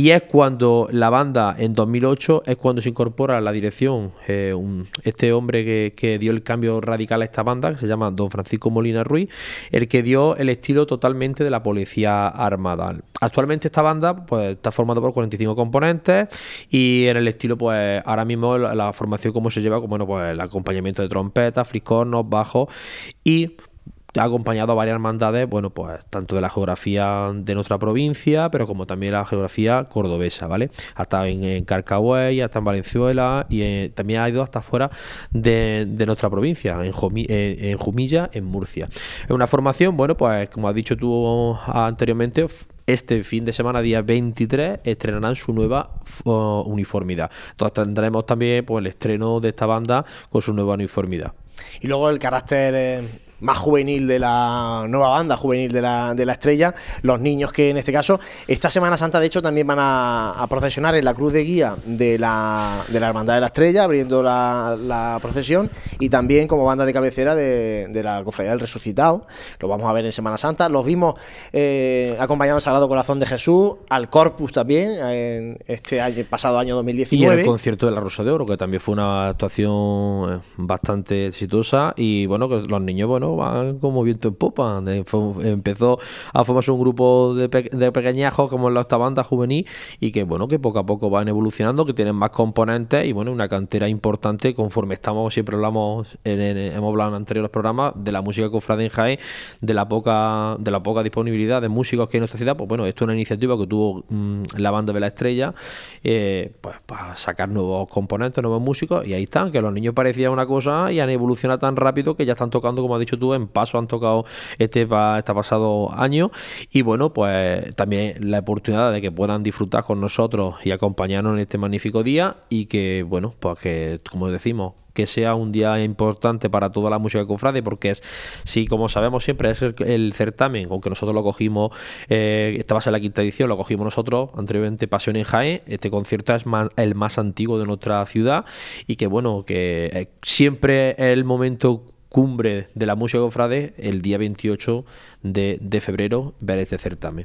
Y es cuando la banda, en 2008, es cuando se incorpora a la dirección eh, este hombre que, dio el cambio radical a esta banda, que se llama Don Francisco Molina Ruiz, el que dio el estilo totalmente de la policía armada. Actualmente esta banda pues, está formada por 45 componentes y en el estilo, pues ahora mismo la, formación como se lleva, como bueno, pues el acompañamiento de trompetas, friscornos, bajos y ha acompañado a varias hermandades, bueno, pues tanto de la geografía de nuestra provincia, pero como también la geografía cordobesa, ¿vale? Ha estado en, en Carcahuey, ha estado en Valenzuela y eh, también ha ido hasta fuera de, nuestra provincia, en, en, Jumilla, en Murcia. Es una formación, bueno, pues como has dicho tú anteriormente, este fin de semana, día 23, estrenarán su nueva uniformidad. Entonces tendremos también pues, el estreno de esta banda con su nueva uniformidad. Y luego el carácter... Eh, más juvenil de la nueva banda juvenil de la, de la estrella, los niños que en este caso, esta Semana Santa de hecho también van a, procesionar en la cruz de guía de la, de la Hermandad de la Estrella, abriendo la, procesión, y también como banda de cabecera de, la Cofradía del Resucitado, lo vamos a ver en Semana Santa, los vimos eh, acompañando al Sagrado Corazón de Jesús, al Corpus también, en este año, pasado año 2019. Y el concierto de la Rosa de Oro, que también fue una actuación eh, bastante exitosa, y bueno, que los niños, bueno, van como viento en popa. Empezó a formarse un grupo de, pequeñajos como la esta banda juvenil y que bueno, que poco a poco van evolucionando, que tienen más componentes y bueno, una cantera importante conforme estamos, siempre hablamos, hemos hablado en anteriores programas de la música cofrade en Jaén, de la poca, de la poca disponibilidad de músicos que hay en nuestra ciudad, pues bueno, esto es una iniciativa que tuvo mm, la banda de la estrella, eh, pues para sacar nuevos componentes, nuevos músicos, y ahí están, que los niños parecían una cosa y han evolucionado tan rápido que ya están tocando, como ha dicho en paso han tocado este, este pasado año. Y bueno, pues también la oportunidad de que puedan disfrutar con nosotros y acompañarnos en este magnífico día y que, bueno, pues que, como decimos, que sea un día importante para toda la música cofrade, porque es, sí, como sabemos siempre, es el, certamen, aunque nosotros lo cogimos, eh, esta va a la quinta edición, lo cogimos nosotros anteriormente, Pasión en Jaén, este concierto es el más antiguo de nuestra ciudad y que bueno, que eh, siempre es el momento cumbre de la música cofrade el día 28 de, de febrero ver este certamen.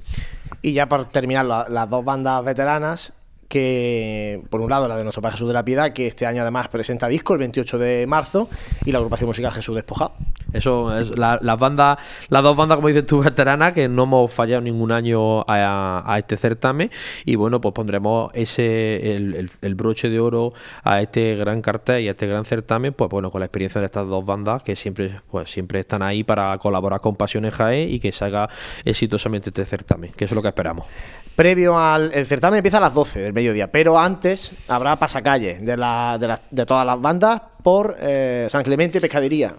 Y ya para terminar, las dos bandas veteranas que por un lado la de nuestro Padre Jesús de la Piedad, que este año además presenta disco el 28 de marzo, y la agrupación musical Jesús Despojado. Eso es la- las bandas, las dos bandas, como dices tú, veteranas, que no hemos fallado ningún año a, este certamen. Y bueno, pues pondremos ese el, el- broche de oro a este gran cartel y a este gran certamen, pues bueno, con la experiencia de estas dos bandas que siempre, pues siempre están ahí para colaborar con Pasiones Jaén y que se haga exitosamente este certamen, que eso es lo que esperamos. Previo al el certamen empieza a las 12 del mediodía, pero antes habrá pasacalle de, la, de, la- de todas las bandas por eh, San Clemente Pescadería.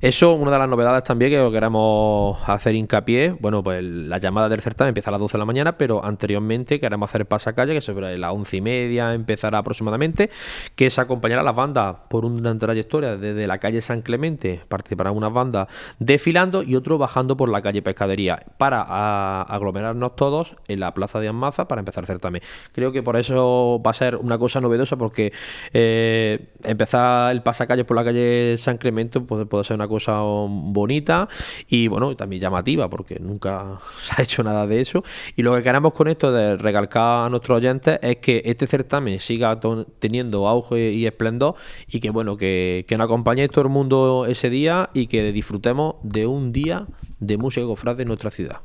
Eso, una de las novedades también que queremos hacer hincapié. Bueno, pues la llamada del certamen empieza a las 12 de la mañana, pero anteriormente queremos hacer pasacalle, que sobre las once y media empezará aproximadamente, que se acompañará a las bandas por una trayectoria desde la calle San Clemente, participarán unas bandas desfilando y otro bajando por la calle Pescadería, para aglomerarnos todos en la plaza de Almaza para empezar el certamen. Creo que por eso va a ser una cosa novedosa, porque eh, empezar el pasacalle por la calle San Clemente puede, puede ser una cosa bonita y bueno, y también llamativa, porque nunca [laughs] se ha hecho nada de eso. Y lo que queremos con esto de recalcar a nuestros oyentes es que este certamen siga teniendo auge y esplendor y que bueno, que, que nos acompañe todo el mundo ese día y que disfrutemos de un día de música cofrade en nuestra ciudad.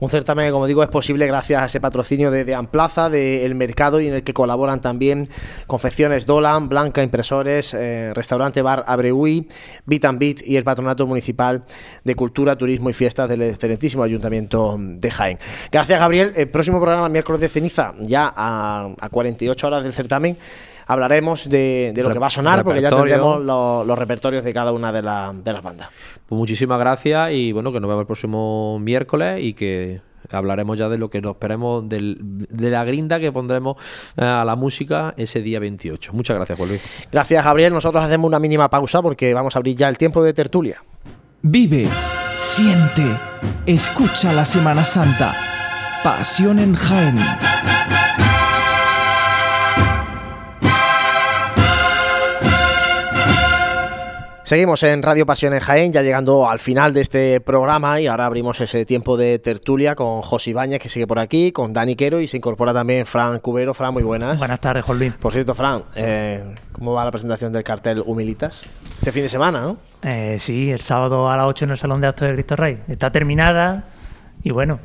Un certamen, como digo, es posible gracias a ese patrocinio de, Amplaza, de El Mercado, y en el que colaboran también Confecciones Dolan, Blanca Impresores, eh, Restaurante Bar Abreui, Beat and Beat y el Patronato Municipal de Cultura, Turismo y Fiestas del excelentísimo Ayuntamiento de Jaén. Gracias, Gabriel. El próximo programa, miércoles de ceniza, ya a, a 48 horas del certamen. Hablaremos de, de lo que va a sonar, porque ya tendremos los, los repertorios de cada una de, la- de las bandas. Pues muchísimas gracias y bueno, que nos vemos el próximo miércoles y que hablaremos ya de lo que nos esperemos del- de la grinda que pondremos eh, a la música ese día 28. Muchas gracias, Juan Luis. Gracias, Gabriel. Nosotros hacemos una mínima pausa porque vamos a abrir ya el tiempo de tertulia. Vive, siente, escucha la Semana Santa. Pasión en Jaén. Seguimos en Radio Pasión en Jaén, ya llegando al final de este programa y ahora abrimos ese tiempo de tertulia con José Ibáñez, que sigue por aquí, con Dani Quero y se incorpora también Fran Cubero. Fran, muy buenas. Buenas tardes, Luis. Por cierto, Fran, eh, ¿cómo va la presentación del cartel Humilitas? Este fin de semana, ¿no? Eh, sí, el sábado a las 8 en el Salón de Actos de Cristo Rey. Está terminada y bueno,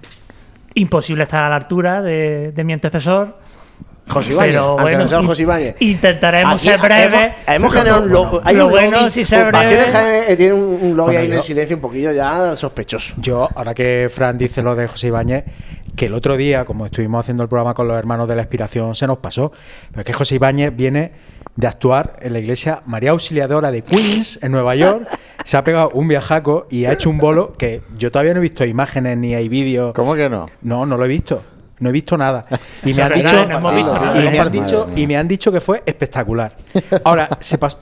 imposible estar a la altura de, de mi antecesor. José Ibáñez, Pero bueno, José Ibáñez. Intentaremos Aquí ser breves. Hemos, hemos generado un logo. Hay Lo un bueno, lobby- si en breve- eh, tiene un, un lobby Bueno, ahí en el silencio un poquillo ya sospechoso. Yo, ahora que Fran dice lo de José Ibáñez, que el otro día, como estuvimos haciendo el programa con los hermanos de la Inspiración, se nos pasó. Pero es que José Ibáñez viene de actuar en la iglesia María Auxiliadora de Queens, en Nueva York. Se ha pegado un viajaco y ha hecho un bolo que yo todavía no he visto imágenes ni hay vídeos. ¿Cómo que no? No, no lo he visto. No he visto nada. [laughs] Y me han dicho, [laughs] y- me han dicho, mía. y me han dicho que fue espectacular. Ahora, se pas-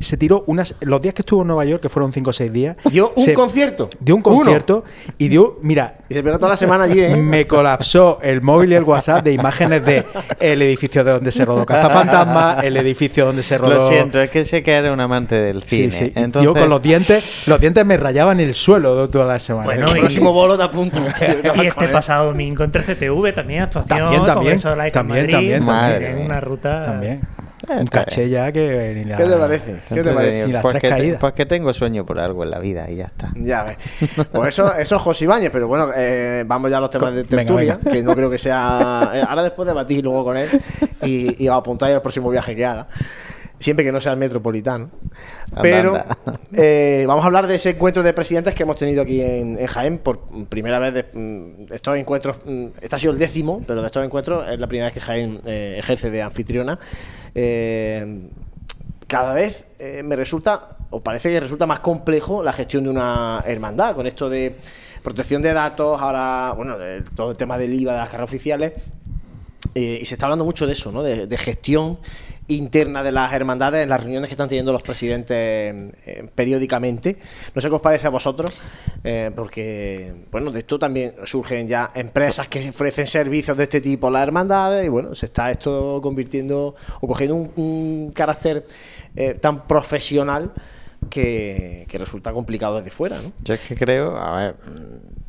se tiró unas los días que estuvo en Nueva York, que fueron cinco o seis días. Dio un se- concierto. Dio un Uno. concierto y dio, mira, Y se pegó toda la semana allí, ¿eh? me colapsó el móvil y el WhatsApp de imágenes de el edificio de donde se rodó Cazafantasma, el edificio donde se rodó. Lo siento, es que sé que eres un amante del Sí, cine. sí. Entonces, Yo con los dientes, los dientes me rayaban el suelo toda la semana. Bueno, El y- próximo bolo te apunta. [laughs] Y este pasado domingo en 13TV también actuación También, también, Congreso de la Ica en también, Madrid, también, también. en una ruta también. Un caché ya que ni la- ¿Qué te parece? ¿Qué te parece? Ni las pues, tres que te- caídas. pues que tengo sueño por algo en la vida y ya está. Ya ves. Pues eso, eso es José Ibáñez, pero bueno, eh, vamos ya a los temas de tertulia, venga. que no creo que sea. eh, Ahora después debatir luego con él y, y apuntar al próximo viaje que haga. Siempre que no sea el metropolitano. Pero [laughs] eh, vamos a hablar de ese encuentro de presidentes que hemos tenido aquí en, en Jaén por primera vez. De, mm, estos encuentros, mm, este ha sido el décimo, pero de estos encuentros es la primera vez que Jaén eh, ejerce de anfitriona. Eh, cada vez me resulta, o parece que resulta más complejo la gestión de una hermandad, con esto de protección de datos, ahora, bueno, todo el tema del IVA de las carreras oficiales, y se está hablando mucho de eso, ¿no? De, de gestión interna de las hermandades en las reuniones que están teniendo los presidentes eh, periódicamente. No sé qué os parece a vosotros, eh, porque, bueno, de esto también surgen ya empresas que ofrecen servicios de este tipo a las hermandades y, bueno, se está esto convirtiendo o cogiendo un, carácter eh, tan profesional que, resulta complicado desde fuera. Yo es que creo, a ver,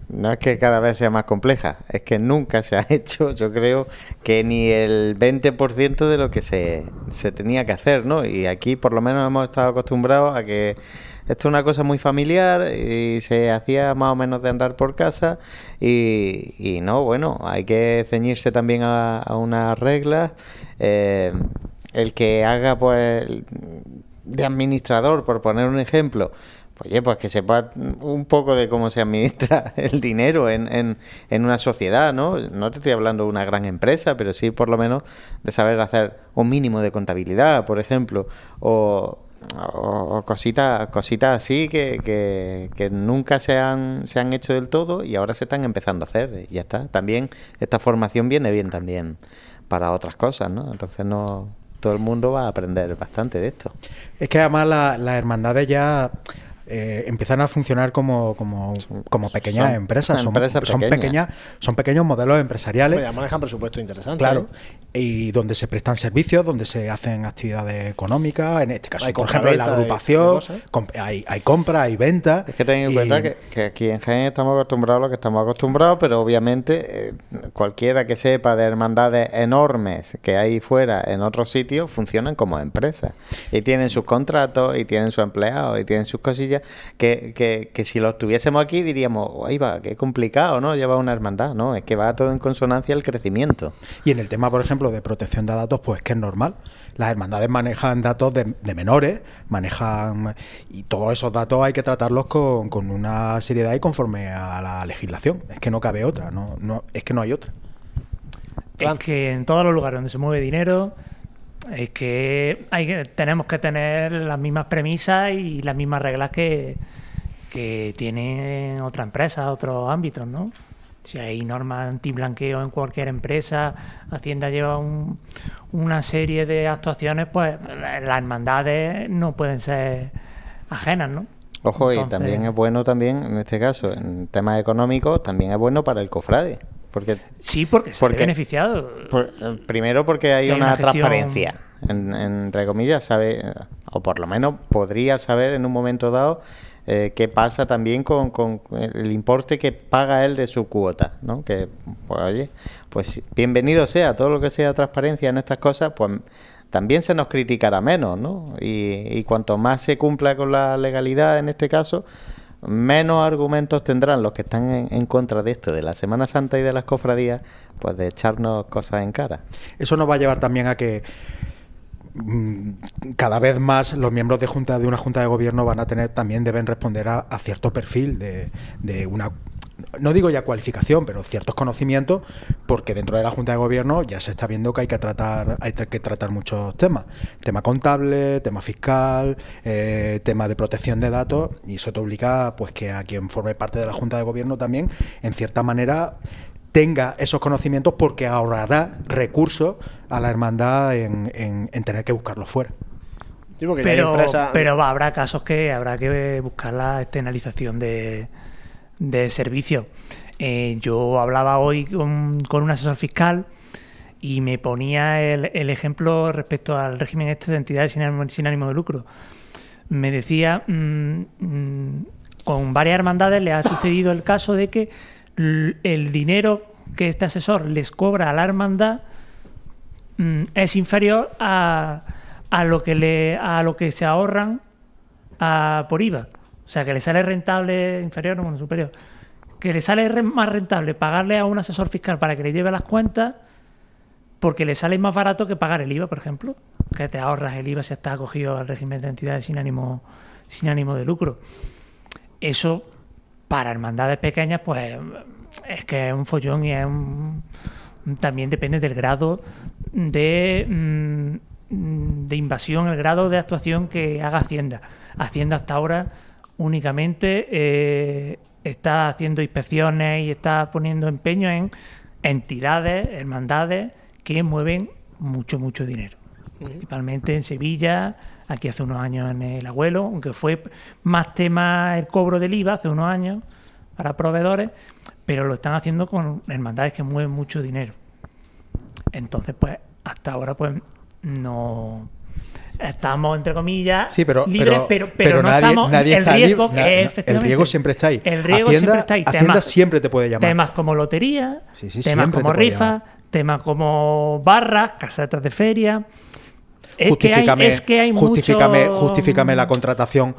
no es que cada vez sea más compleja, es que nunca se ha [laughs] hecho, yo creo, que ni el 20% de lo que se, se tenía que hacer, ¿no? Y aquí por lo menos hemos estado acostumbrados a que esto es una cosa muy familiar y se hacía más o menos de andar por casa y, y no, bueno, hay que ceñirse también a, a unas reglas. Eh, el que haga pues de administrador, por poner un ejemplo, Oye, pues que sepa un poco de cómo se administra [laughs] el dinero en, en, en, una sociedad, ¿no? No te estoy hablando de una gran empresa, pero sí por lo menos de saber hacer un mínimo de contabilidad, por ejemplo, o, o cositas cositas así que, que, nunca se han, se han hecho del todo y ahora se están empezando a hacer y ya está. También esta formación viene bien también para otras cosas, ¿no? Entonces no todo el mundo va a aprender bastante de esto. Es que además las la hermandades ya eh, empiezan a funcionar como, como, como pequeñas son empresas. Son, empresas son pequeñas. son pequeños modelos empresariales. Ya manejan presupuestos interesantes. Claro. ¿eh? Y donde se prestan servicios, donde se hacen actividades económicas, en este caso, Hay por ejemplo, en la agrupación, cosas. comp- hay, hay compra, hay venta. Es que ten en cuenta que, que aquí en Jaén estamos acostumbrados a lo que estamos acostumbrados, pero obviamente eh, cualquiera que sepa de hermandades enormes que hay fuera en otros sitios funcionan como empresas y tienen sus contratos y tienen sus empleados y tienen sus cosillas que, que, que si los tuviésemos aquí diríamos, ahí va, qué complicado, ¿no? Llevar una hermandad, ¿no? Es que va todo en consonancia al crecimiento. Y en el tema, por ejemplo, de protección de datos, pues que es normal. Las hermandades manejan datos de, de menores, manejan. Y todos esos datos hay que tratarlos con, con una seriedad y conforme a la legislación. Es que no cabe otra, no, no, es que no hay otra. Es que en todos los lugares donde se mueve dinero, es que, hay que tenemos que tener las mismas premisas y las mismas reglas que, que tienen otras empresas, otros ámbitos, ¿no? Si hay normas antiblanqueo en cualquier empresa, Hacienda lleva un- una serie de actuaciones, pues las hermandades no pueden ser ajenas, ¿no? Ojo, y también es bueno también, en este caso, en temas económicos, también es bueno para el cofrade. Porque, Sí, porque se ve beneficiado. por- primero porque hay Si hay una, una gestión- transparencia, en- en- entre comillas, sabe, o por lo menos podría saber en un momento dado eh, qué pasa también con, con el importe que paga él de su cuota, ¿no? Que, pues oye, pues bienvenido sea, todo lo que sea transparencia en estas cosas, pues también se nos criticará menos, ¿no? Y, y cuanto más se cumpla con la legalidad en este caso, menos argumentos tendrán los que están en, en contra de esto, de la Semana Santa y de las cofradías, pues de echarnos cosas en cara. Eso nos va a llevar también a que mm, cada vez más los miembros de junta de una junta de gobierno van a tener también deben responder a, cierto perfil de una no digo ya cualificación, pero ciertos conocimientos, porque dentro de la Junta de Gobierno ya se está viendo que hay que tratar, hay que tratar muchos temas. Tema contable, tema fiscal, eh, tema de protección de datos, y eso te obliga pues que a quien forme parte de la Junta de Gobierno también, en cierta manera, tenga esos conocimientos porque ahorrará recursos a la hermandad en, en- en tener que buscarlos fuera. Sí, pero, pero va, habrá casos que habrá que buscar la externalización de, de servicios. Eh, yo hablaba hoy con, un asesor fiscal y me ponía el, ejemplo respecto al régimen este de entidades sin sin ánimo de lucro. Me decía, mm, mm, con varias hermandades le ha sucedido el caso de que el dinero que este asesor les cobra a la hermandad mm, es inferior a, a lo que le a lo que se ahorran a- por IVA. O sea, que le sale rentable inferior o bueno, superior. Que le sale más rentable pagarle a un asesor fiscal para que le lleve las cuentas porque le sale más barato que pagar el IVA, por ejemplo. Que te ahorras el IVA si estás acogido al régimen de entidades sin ánimo, sin ánimo de lucro. Eso, para hermandades pequeñas, pues es que es un follón y es un- también depende del grado de, mm, de invasión, el grado de actuación que haga Hacienda. Hacienda hasta ahora únicamente eh, está haciendo inspecciones y está poniendo empeño en entidades, hermandades que mueven mucho, mucho dinero. Principalmente en Sevilla, aquí hace unos años en el abuelo, aunque fue más tema el cobro del IVA hace unos años para proveedores, pero lo están haciendo con hermandades que mueven mucho dinero. Entonces, pues, hasta ahora, pues, no estamos, entre comillas, Sí, pero, libres, pero, pero, pero, no nadie, estamos, nadie el está riesgo, libre. El riesgo siempre está ahí. El riesgo Hacienda, siempre está ahí. Hacienda Temas- siempre te puede llamar. Temas como lotería, Sí, sí, temas como te rifas, temas como barras, casetas de feria. Es que hay, es que hay justifícame, mucho... justifícame la contratación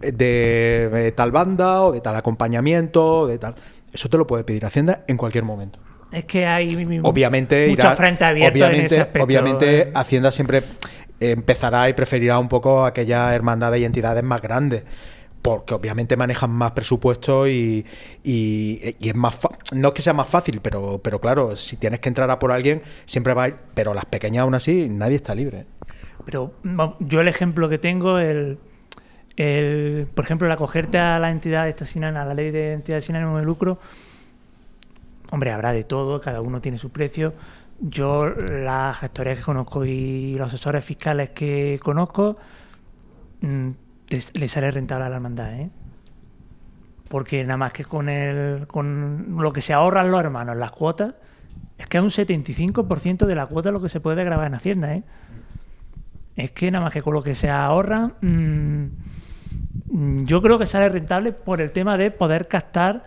de, de tal banda o de tal acompañamiento, de tal. Eso te lo puede pedir Hacienda en cualquier momento. Es que hay Obviamente muchos irá- obviamente, en ese aspecto. obviamente eh. Hacienda siempre empezará y preferirá un poco aquellas hermandades y entidades más grandes. Porque obviamente manejan más presupuesto y, y- es más no es que sea más fácil, pero, pero claro, si tienes que entrar a por alguien, siempre va a ir. Pero las pequeñas aún así, nadie está libre. Pero yo el ejemplo que tengo, el, el, por ejemplo, el acogerte a la entidad esta sin ánimo- a la ley de entidades sin ánimo de lucro, hombre, habrá de todo, cada uno tiene su precio. Yo las gestorías que conozco y los asesores fiscales que conozco, mm, le sale rentable a la hermandad, ¿eh? Porque nada más que con, el, con lo que se ahorran los hermanos, las cuotas, es que es un 75% de la cuota lo que se puede grabar en Hacienda, ¿eh? Es que nada más que con lo que se ahorran, mm, yo creo que sale rentable por el tema de poder captar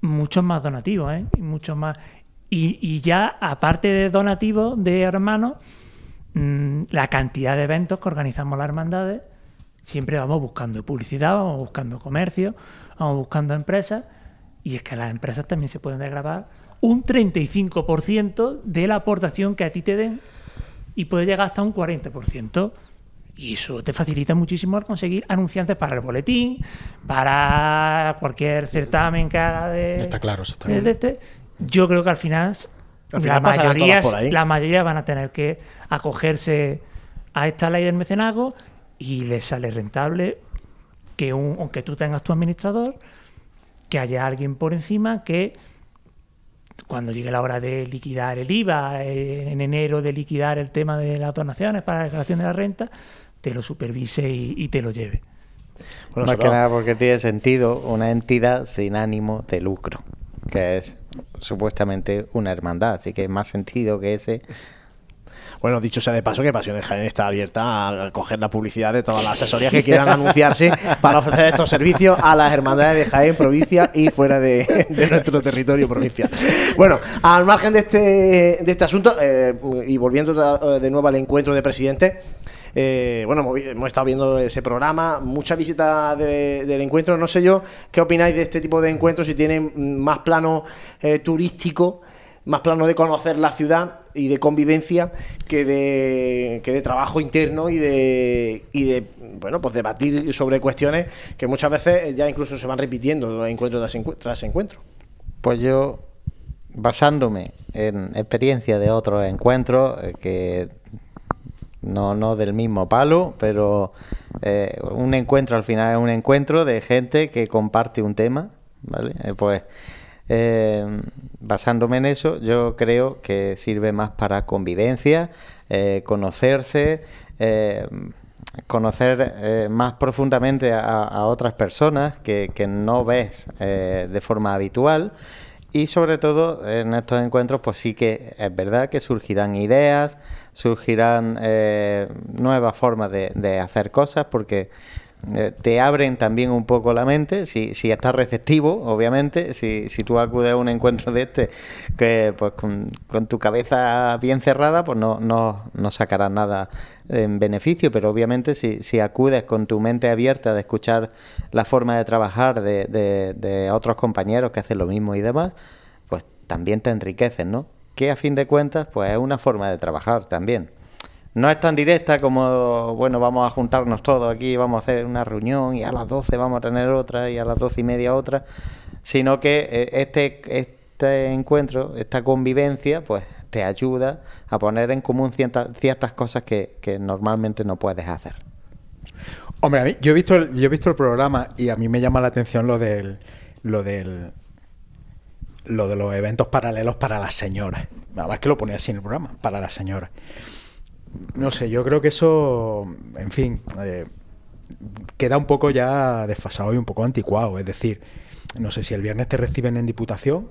muchos más donativos, ¿eh? Y muchos más. Y, y ya, aparte de donativos de hermanos, mm, la cantidad de eventos que organizamos las hermandades, siempre vamos buscando publicidad, vamos buscando comercio, vamos buscando empresas, y es que las empresas también se pueden desgravar un 35% de la aportación que a ti te den y puede llegar hasta un 40%. Y eso te facilita muchísimo el conseguir anunciantes para el boletín, para cualquier certamen que haga de, Está claro, eso está bien. de este. Yo creo que al final, Al final la, mayoría, todas por ahí. la mayoría van a tener que acogerse a esta ley del mecenazgo y les sale rentable que un, aunque tú tengas tu administrador, que haya alguien por encima que cuando llegue la hora de liquidar el IVA, eh, en enero de liquidar el tema de las donaciones para la declaración de la renta, te lo supervise y, y te lo lleve. Bueno, Más que nada porque tiene sentido una entidad sin ánimo de lucro, que es supuestamente una hermandad, así que más sentido que ese. Bueno, dicho sea de paso, que Pasiones Jaén está abierta a coger la publicidad de todas las asesorías que quieran anunciarse para ofrecer estos servicios a las hermandades de Jaén, provincia y fuera de, nuestro territorio provincial. Bueno, al margen de este, de este asunto, eh, y volviendo de nuevo al encuentro de presidentes, eh, bueno, hemos, estado viendo ese programa, muchas visitas de- del encuentro. No sé yo qué opináis de este tipo de encuentros, si tienen más plano eh, turístico, más plano de conocer la ciudad y de convivencia que de, que de trabajo interno y de, y de bueno pues debatir sobre cuestiones que muchas veces ya incluso se van repitiendo encuentro tras encu- tras encuentro. Pues yo, basándome en experiencia de otros encuentros, eh, que no, no del mismo palo, pero eh, un encuentro al final es un encuentro de gente que comparte un tema, ¿vale? Eh, pues eh, basándome en eso, yo creo que sirve más para convivencia, conocerse, conocer más profundamente a, a otras personas que, que no ves de forma habitual y sobre todo en estos encuentros pues sí que es verdad que surgirán ideas, surgirán eh, nuevas formas de, de hacer cosas porque eh, te abren también un poco la mente, si, si estás receptivo, obviamente, si, si tú acudes a un encuentro de este, que pues con, tu cabeza bien cerrada, pues no, no, no sacarás nada en beneficio, pero obviamente si, si acudes con tu mente abierta de escuchar la forma de trabajar de, de, de otros compañeros que hacen lo mismo y demás, pues también te enriqueces, ¿no? Que a fin de cuentas, pues es una forma de trabajar también. No es tan directa como, bueno, vamos a juntarnos todos aquí, vamos a hacer una reunión y a las 12 vamos a tener otra y a las 12 y media otra, sino que eh, este, este encuentro, esta convivencia, pues te ayuda a poner en común cierta- ciertas cosas que, que normalmente no puedes hacer. Hombre, a mí- yo he visto el, yo he visto el programa y a mí me llama la atención lo del lo del lo de los eventos paralelos para las señoras. Nada más que lo ponía así en el programa, para las señoras. No sé, yo creo que eso, en fin, eh, queda un poco ya desfasado y un poco anticuado. Es decir, no sé si el viernes te reciben en diputación,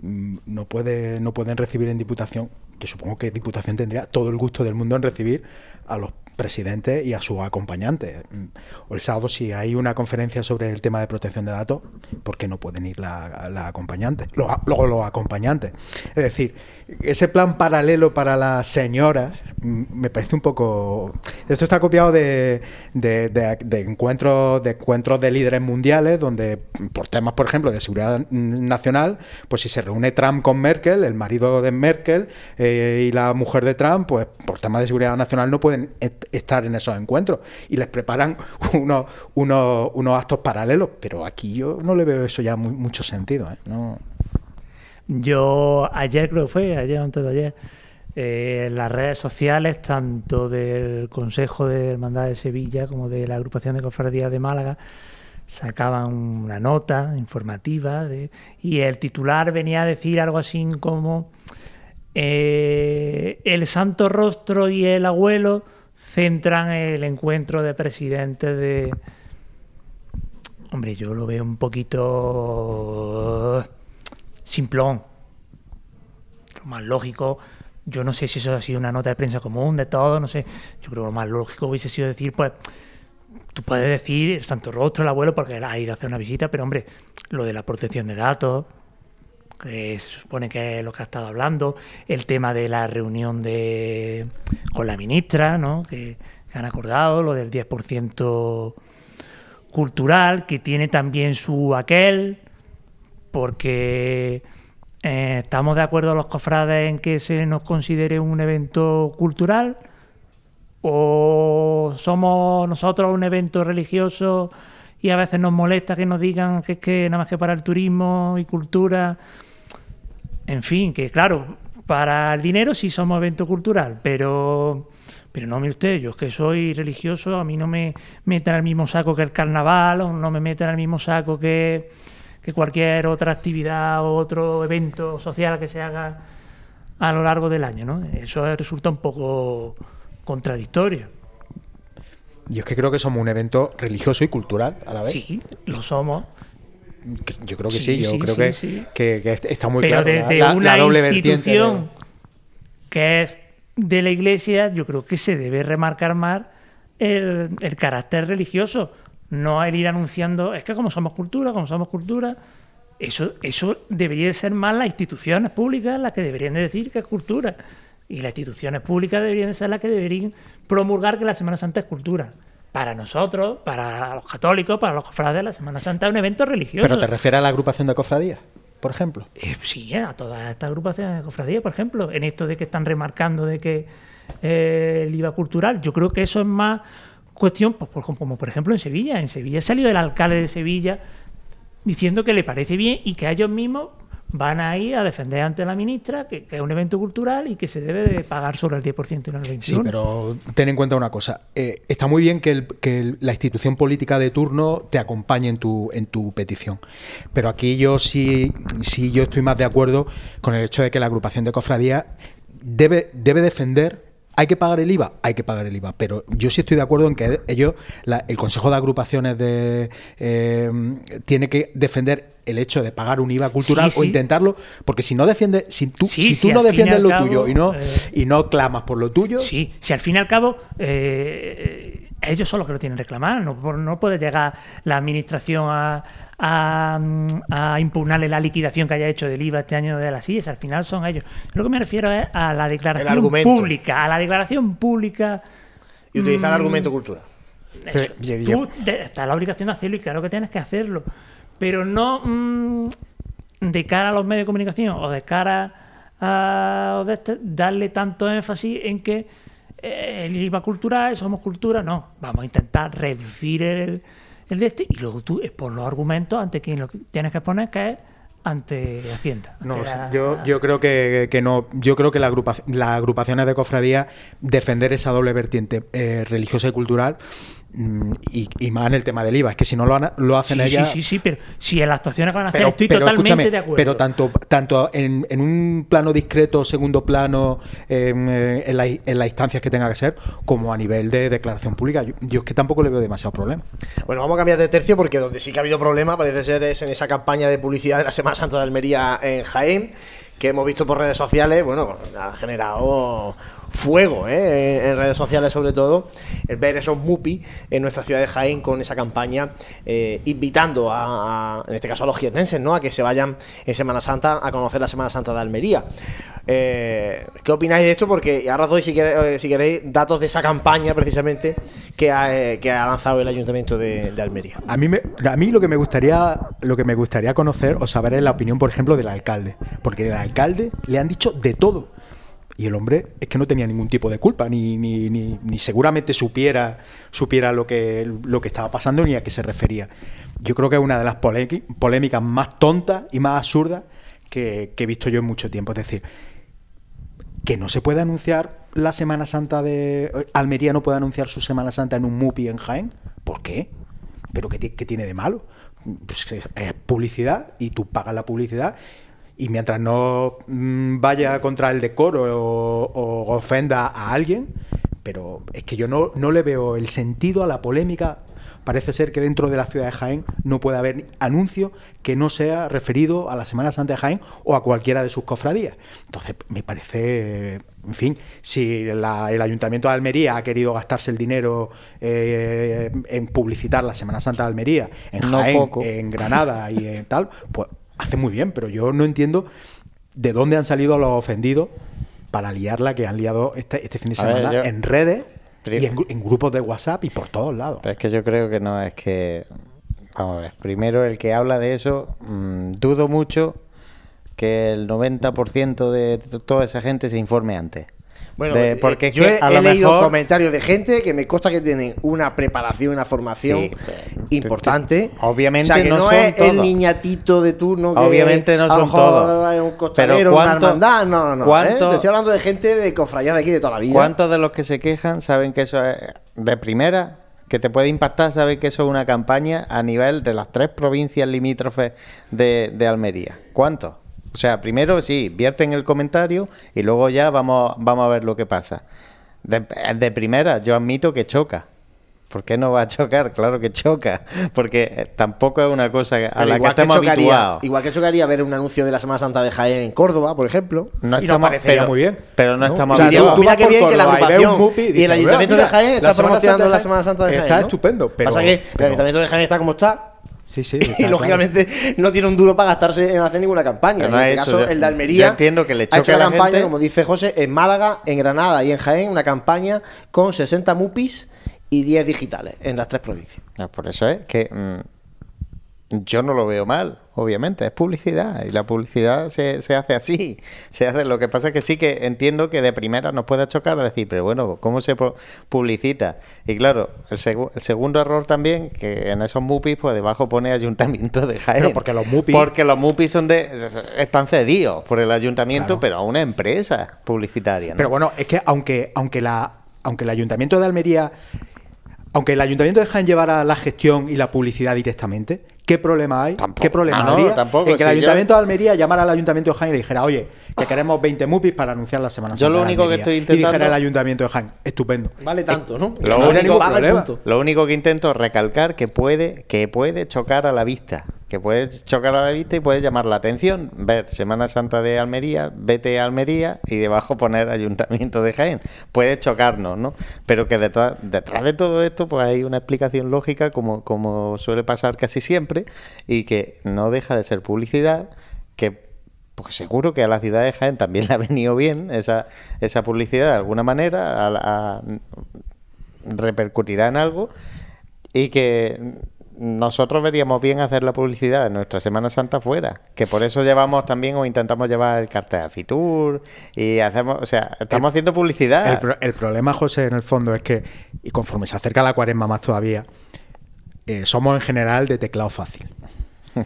mm, no puede, no pueden recibir en diputación supongo que Diputación tendría todo el gusto del mundo en recibir a los presidentes y a sus acompañantes. Mm, O el sábado, si hay una conferencia sobre el tema de protección de datos, ¿por qué no pueden ir la, la acompañante? Los los acompañantes. Es decir, ese plan paralelo para las señoras mm, me parece un poco... Esto está copiado de, encuentros, de encuentros de líderes mundiales donde mm, por temas, por ejemplo, de seguridad mm, nacional, pues si se reúne Trump con Merkel, el marido de Merkel eh, y la mujer de Trump, pues por temas de seguridad nacional no pueden estar en esos encuentros y les preparan [laughs] unos, unos, unos actos paralelos, pero aquí yo no le veo eso ya mu- mucho sentido. ¿eh? No. Yo ayer creo que fue, ayer antes de ayer, eh, las redes sociales, tanto del Consejo de Hermandad de Sevilla como de la Agrupación de Cofradías de Málaga, sacaban una nota informativa de- y el titular venía a decir algo así como eh, el santo rostro y el abuelo centran el encuentro de presidentes de... Hombre, yo lo veo un poquito simplón. Lo más lógico, yo no sé si eso ha sido una nota de prensa común de todo, no sé. Yo creo que lo más lógico hubiese sido decir, pues, tú puedes decir el santo rostro, el abuelo, porque ha ido a hacer una visita, pero hombre, lo de la protección de datos, que se supone que es lo que ha estado hablando, el tema de la reunión de con la ministra, ¿no? Que, que han acordado, lo del 10% cultural, que tiene también su aquel, porque eh, estamos de acuerdo los cofrades en que se nos considere un evento cultural o somos nosotros un evento religioso y a veces nos molesta que nos digan que es que nada más que para el turismo y cultura en fin, que claro, para el dinero sí somos evento cultural, pero pero no, mire usted, yo es que soy religioso, a mí no me meten al mismo saco que el carnaval, o no me meten al mismo saco que, que cualquier otra actividad o otro evento social que se haga a lo largo del año, ¿no? Eso resulta un poco contradictorio. Yo es que creo que somos un evento religioso y cultural a la vez. Sí, lo somos. Yo creo que sí, Sí, yo sí, creo sí, que, que- que está muy Pero claro. de, la- de la, una la doble institución que es de la iglesia, yo creo que se debe remarcar más el, el carácter religioso, no el ir anunciando, es que como somos cultura, como somos cultura, eso, eso debería de ser más las instituciones públicas las que deberían de decir que es cultura. Y las instituciones públicas deberían de ser las que deberían promulgar que la Semana Santa es cultura. Para nosotros, para los católicos, para los cofrades, la Semana Santa es un evento religioso. Pero te refieres a la agrupación de cofradías, por ejemplo. Eh, sí, a todas estas agrupaciones de cofradías, por ejemplo, en esto de que están remarcando de que eh, el IVA cultural, yo creo que eso es más cuestión, pues, por- como por ejemplo en Sevilla. En Sevilla salió el alcalde de Sevilla diciendo que le parece bien y que ellos mismos van a ir a defender ante la ministra que, que es un evento cultural y que se debe de pagar sobre el 10% y no el 21%. Sí, pero ten en cuenta una cosa. eh, está muy bien que, el- que el- la institución política de turno te acompañe en tu, en tu petición. Pero aquí yo sí, sí yo estoy más de acuerdo con el hecho de que la agrupación de cofradías debe, debe defender. ¿Hay que pagar el IVA? Hay que pagar el IVA. Pero yo sí estoy de acuerdo en que ellos, la- el Consejo de Agrupaciones de, eh, tiene que defender el hecho de pagar un IVA cultural Sí, o intentarlo, porque si no defiendes, si tú, Sí, si tú no defiendes lo cabo, tuyo y no, eh, y no clamas por lo tuyo, Sí, si al fin y al cabo eh, ellos son los que lo tienen que reclamar, no, no puede llegar la administración a, a, a impugnarle la liquidación que haya hecho del IVA este año de las IES, al final son ellos. Yo lo que me refiero es a la declaración pública, a la declaración pública. Y utilizar mm, argumento cultural. eso. Pero, Tú está la obligación de hacerlo y claro que tienes que hacerlo, pero no mm, de cara a los medios de comunicación o de cara a de este- darle tanto énfasis en que eh, el IVA cultural, somos cultura, no, vamos a intentar reducir el, el de este y luego tú expon los argumentos ante quien lo que tienes que exponer que es ante Hacienda. No, ante o sea, la- yo, yo creo que, que no. Yo creo que la agrupa- las agrupaciones de cofradía defender esa doble vertiente eh, religiosa y cultural y, y más en el tema del IVA. Es que si no lo, lo hacen Sí, ellas. sí, sí, sí, pero si en las actuaciones que van a hacer Pero, estoy pero totalmente de acuerdo. pero tanto, tanto en, en un plano discreto, segundo plano, em, eh, en, la- en las instancias que tenga que ser, como a nivel de declaración pública. Yo, yo es que tampoco le veo demasiado problema. Bueno, vamos a cambiar de tercio porque donde sí que ha habido problema parece ser es en esa campaña de publicidad de la Semana Santa de Almería en Jaén, que hemos visto por redes sociales, bueno, ha generado fuego ¿eh? en redes sociales sobre todo, el ver esos MUPI en nuestra ciudad de Jaén con esa campaña eh, invitando a, en este caso a los jiennenses, ¿no? a que se vayan en Semana Santa a conocer la Semana Santa de Almería. Eh, ¿Qué opináis de esto? Porque ahora os doy, si queréis, si queréis, datos de esa campaña precisamente que ha, lanzado el Ayuntamiento de, de Almería. A mí, me, a mí lo que me gustaría lo que me gustaría conocer o saber es la opinión, por ejemplo, del alcalde. Porque el alcalde le han dicho de todo. Y el hombre es que no tenía ningún tipo de culpa, ni, ni, ni, seguramente supiera, supiera lo, que, lo que estaba pasando ni a qué se refería. Yo creo que es una de las polémicas más tontas y más absurdas que, que he visto yo en mucho tiempo. Es decir, que no se puede anunciar la Semana Santa de. Almería no puede anunciar su Semana Santa en un MUPI en Jaén. ¿Por qué? ¿Pero qué, qué tiene de malo? Pues es publicidad y tú pagas la publicidad y mientras no mmm, vaya contra el decoro o, o, ofenda a alguien, pero es que yo no, no le veo el sentido a la polémica. Parece ser que dentro de la ciudad de Jaén no puede haber anuncio que no sea referido a la Semana Santa de Jaén o a cualquiera de sus cofradías. Entonces, me parece, en fin, si la, el Ayuntamiento de Almería ha querido gastarse el dinero eh, en publicitar la Semana Santa de Almería, en Jaén, en Granada y en tal, pues hace muy bien, pero yo no entiendo de dónde han salido los ofendidos para liarla que han liado este, este fin de semana ver, yo... en redes y en, en, grupos de WhatsApp y por todos lados. Pero es que yo creo que no, es que. Vamos a ver. Primero, el que habla de eso, mmm, dudo mucho que el 90% de toda esa gente se informe antes. Bueno, de, porque eh, yo he, he leído mejor... comentarios de gente que me consta que tienen una preparación, una formación sí, importante. Obviamente o sea, que no, no son es todos. el niñatito de turno que Obviamente no a lo son mejor todos. es un costalero, Pero una ¿cuánto- hermandad, no, no, no. ¿eh? cuánto- estoy hablando de gente de cofradía de aquí de toda la vida. ¿Cuántos de los que se quejan saben que eso es de primera? Que te puede impactar, saben que eso es una campaña a nivel de las tres provincias limítrofes de, de Almería. ¿Cuántos? O sea, primero sí, vierten el comentario y luego ya vamos, vamos a ver lo que pasa. De, de primera, yo admito que choca. ¿Por qué no va a chocar? Claro que choca. Porque eh, tampoco es una cosa a Pero la que estemos chocaría, habituados. Igual que chocaría ver un anuncio de la Semana Santa de Jaén en Córdoba, por ejemplo. No y estamos- nos parecería pero- muy bien. pero no estamos O sea, habituados. tú- mira vas qué bien que la y agrupación y y, el Ayuntamiento "Mira, de Jaén la está Semana promocionando Santa de la Jaén Semana Santa de Jaén. está ¿no? estupendo, pero- Pasa que el pero- Ayuntamiento de Jaén está como está. Sí, sí. [laughs] Y lógicamente no tiene un duro para gastarse en hacer ninguna campaña. No en este es eso, caso, yo- el de yo Almería entiendo que le ha choque hecho a la la campaña, gente. como dice José, en Málaga, en Granada y en Jaén, una campaña con 60 MUPIs y 10 digitales en las tres provincias. Ah, Por eso es que mm, yo no lo veo mal, obviamente, es publicidad y la publicidad se, se hace así, se hace. Lo que pasa es que sí que entiendo que de primera nos pueda chocar decir, pero bueno, ¿cómo se pu- publicita? Y claro, el, segu- el segundo error también, que en esos MUPIs, pues debajo pone Ayuntamiento de Jaén. Pero porque los MUPI- Porque los MUPIs son de, están cedidos por el Ayuntamiento, pero a una empresa publicitaria. ¿no? Pero bueno, es que aunque, aunque, la, aunque el Ayuntamiento de Almería, aunque el Ayuntamiento de Jaén llevara la gestión y la publicidad directamente, ¿qué problema hay? ¿Qué problema Ah, no, habría tampoco, en que el si yo- Ayuntamiento de Almería llamara al Ayuntamiento de Jaén y le dijera, oye, que queremos 20 MUPIs para anunciar la Semana Yo Santa lo de único que Almería". estoy Y intentando- dijera el Ayuntamiento de Jaén, estupendo. Vale tanto, ¿no? Lo No único, lo único que intento es recalcar que puede, que puede chocar a la vista, que puede chocar a la vista y puede llamar la atención. Ver Semana Santa de Almería, vete a Almería y debajo poner Ayuntamiento de Jaén. Puede chocarnos, ¿no? Pero que detrás, detrás de todo esto pues hay una explicación lógica como, como suele pasar casi siempre y que no deja de ser publicidad que pues seguro que a la ciudad de Jaén también [laughs] le ha venido bien esa, esa publicidad de alguna manera, repercutirá en algo y que nosotros veríamos bien hacer la publicidad de nuestra Semana Santa fuera, que por eso llevamos también o intentamos llevar el cartel al Fitur y hacemos, o sea, estamos haciendo publicidad. El, pro- el problema, José, en el fondo es que, y conforme se acerca la cuaresma más todavía, eh, somos en general de teclado fácil. [laughs]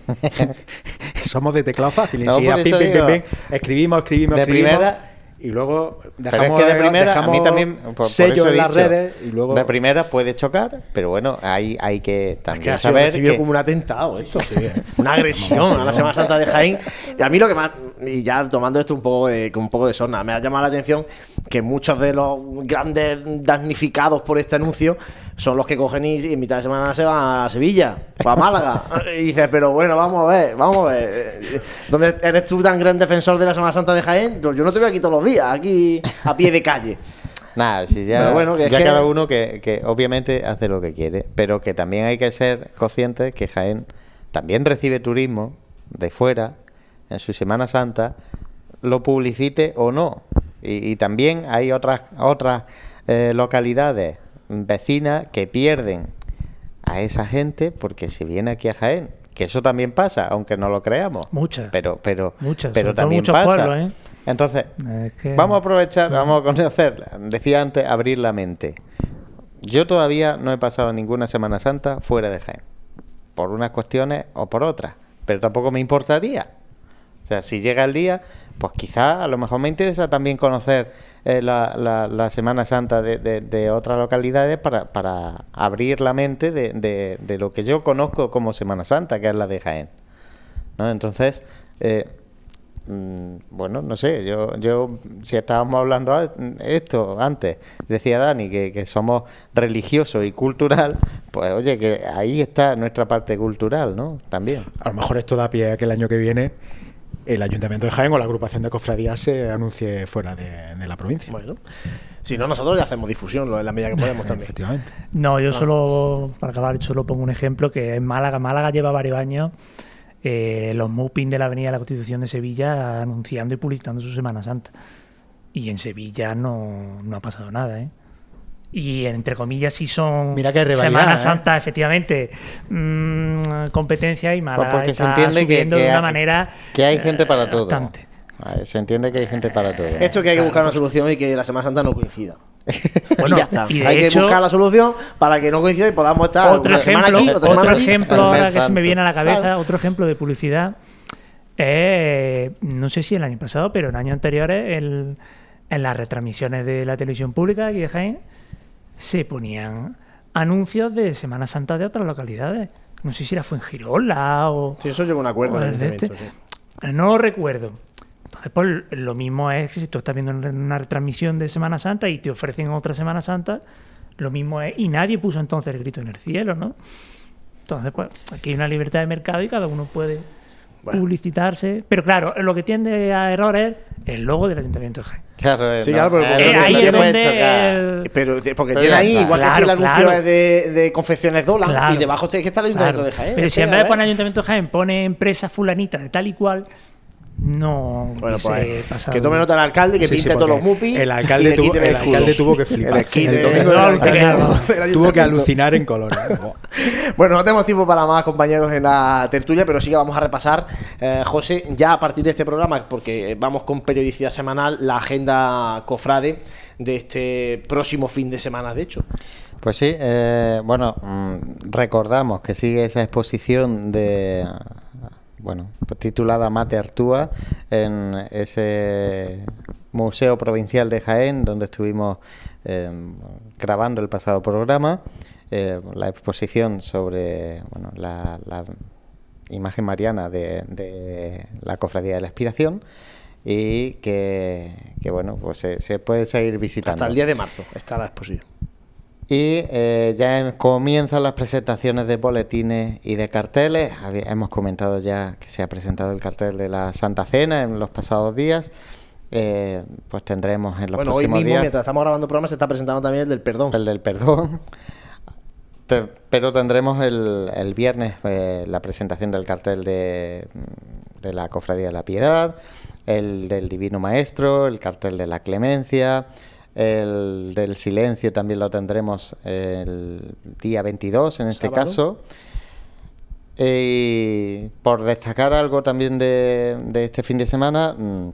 [laughs] somos de teclado fácil. No, Enseguida, pim, pim, pim, escribimos, escribimos, de escribimos. primera- y luego Pero dejamos, es que de primera, a mí también, por, por he en las dicho, redes y luego... de primera puede chocar, pero bueno, hay, hay que Es también que ha sido saber que- como un atentado esto, [laughs] una agresión a la Semana Santa de Jaén. Y a mí lo que más, y ya tomando esto un poco de, con un poco de sorna, me ha llamado la atención que muchos de los grandes damnificados por este anuncio son los que cogen y, y en mitad de semana se van a Sevilla o a Málaga. [laughs] y dices, pero bueno, vamos a ver, vamos a ver. ¿Dónde eres tú tan gran defensor de la Semana Santa de Jaén? Yo no te veo aquí todos los días, aquí a pie de calle. Nada, si ya, bueno, que ya que- cada uno que, que obviamente hace lo que quiere, pero que también hay que ser conscientes que Jaén también recibe turismo de fuera en su Semana Santa, lo publicite o no. Y, y también hay otras otras eh, localidades vecinas que pierden a esa gente porque se viene aquí a Jaén. Que eso también pasa, aunque no lo creamos. Muchas. Pero, pero, Muchas, pero también muchos pasa. pueblos, ¿eh? Entonces, Es que- vamos a aprovechar, vamos a conocer, decía antes, abrir la mente. Yo todavía no he pasado ninguna Semana Santa fuera de Jaén, por unas cuestiones o por otras, pero tampoco me importaría. O sea, si llega el día, pues quizá a lo mejor me interesa también conocer eh, la, Semana Santa de, otras localidades para, abrir la mente de, lo que yo conozco como Semana Santa, que es la de Jaén. ¿no? Entonces, eh, mm, bueno, no sé, yo, yo si estábamos hablando esto antes, decía Dani que, somos religioso y cultural, pues oye, que ahí está nuestra parte cultural, ¿no? También. A lo mejor esto da pie a que el año que viene el Ayuntamiento de Jaén o la agrupación de cofradías se anuncie fuera de, de la provincia. Bueno, si no, nosotros ya hacemos difusión lo- en la medida que podemos también. Efectivamente. No, yo Ah. solo, para acabar, solo pongo un ejemplo que en Málaga. Málaga lleva varios años eh, los Mupin de la Avenida de la Constitución de Sevilla anunciando y publicitando su Semana Santa. Y en Sevilla no, no ha pasado nada, ¿eh? Y entre comillas sí son Mira que hay rivalidad, Semana ¿eh? Santa, efectivamente, mm, competencia y Málaga Pues porque se entiende que, que de una hay, manera que hay gente para todo. bastante. Vale, Se entiende que hay gente para todo. Esto que hay que buscar una solución y que la Semana Santa no coincida. [laughs] Bueno, y ya está. y hay hecho- que buscar la solución para que no coincida y podamos estar otro una semana ejemplo, aquí, otra semana otro ejemplo ahora que se me viene a la cabeza, Claro. otro ejemplo de publicidad, es, no sé si el año pasado, pero en años anteriores, el- en las retransmisiones de la televisión pública aquí de Jaén, se ponían anuncios de Semana Santa de otras localidades. No sé si era Fuengirola o... Sí, eso llegó a un acuerdo en este. No lo recuerdo. Entonces, pues lo mismo es que si tú estás viendo una retransmisión de Semana Santa y te ofrecen otra Semana Santa, lo mismo es. Y nadie puso entonces el grito en el cielo, ¿no? Entonces, pues aquí hay una libertad de mercado y cada uno puede publicitarse. Pero claro, lo que tiende a error es el logo del Ayuntamiento de Jaén. Claro, eh, Sí, claro, pero eh, porque- no Eh, ahí te es puede donde chocar. el- Pero te- porque Pero tiene ahí, está. igual que si el anuncio claro. es de, de confecciones dólar Claro. y debajo es que está el ayuntamiento Claro. de Jaén. Pero si en vez de ver. poner Ayuntamiento de Jaén pone empresa fulanita de tal y cual, no Bueno, pues pasado. que tome nota el alcalde, que Sí, sí, pinte todos los mupis. El y alcalde, le tuvo, el escudo. alcalde tuvo que [laughs] flipar. El El domingo [laughs] tuvo que alucinar en colores. [laughs] Bueno, no tenemos tiempo para más compañeros en la tertulia, pero sí que vamos a repasar, eh, José, ya a partir de este programa, porque vamos con periodicidad semanal, la agenda cofrade de este próximo fin de semana, de hecho. Pues sí, eh, bueno, mm, recordamos que sigue esa exposición de, bueno, titulada Mate Artúa en ese Museo Provincial de Jaén, donde estuvimos eh, grabando el pasado programa, eh, la exposición sobre, bueno, la, imagen mariana de, de la Cofradía de la Expiración y que, que, bueno, pues se, se puede seguir visitando. Hasta el 10 de marzo está la exposición. Y eh, ya en- comienzan las presentaciones de boletines y de carteles. Hemos comentado ya que se ha presentado el cartel de la Santa Cena en los pasados días. Eh, pues tendremos en los Bueno, hoy próximos mismo, días mientras estamos grabando el programa, se está presentando también el del perdón. el del perdón. Te- pero tendremos el, el viernes eh, la presentación del cartel de, de la Cofradía de la Piedad, el del Divino Maestro, el cartel de la Clemencia, el del Silencio también lo tendremos el día 22 en este Sábado. caso. Y por destacar algo también de, de este fin de semana, mm,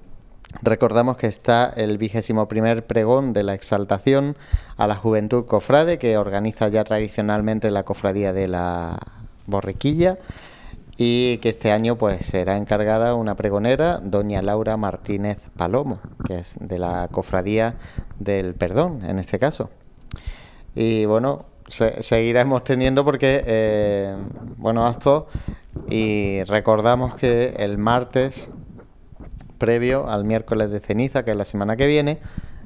recordamos que está el vigésimo primer pregón de la exaltación a la juventud cofrade que organiza ya tradicionalmente la cofradía de la borriquilla y que este año pues será encargada una pregonera, doña Laura Martínez Palomo, que es de la cofradía del perdón en este caso. Y bueno, se- seguiremos teniendo porque, eh, bueno, actos y recordamos que el martes previo al miércoles de ceniza, que es la semana que viene,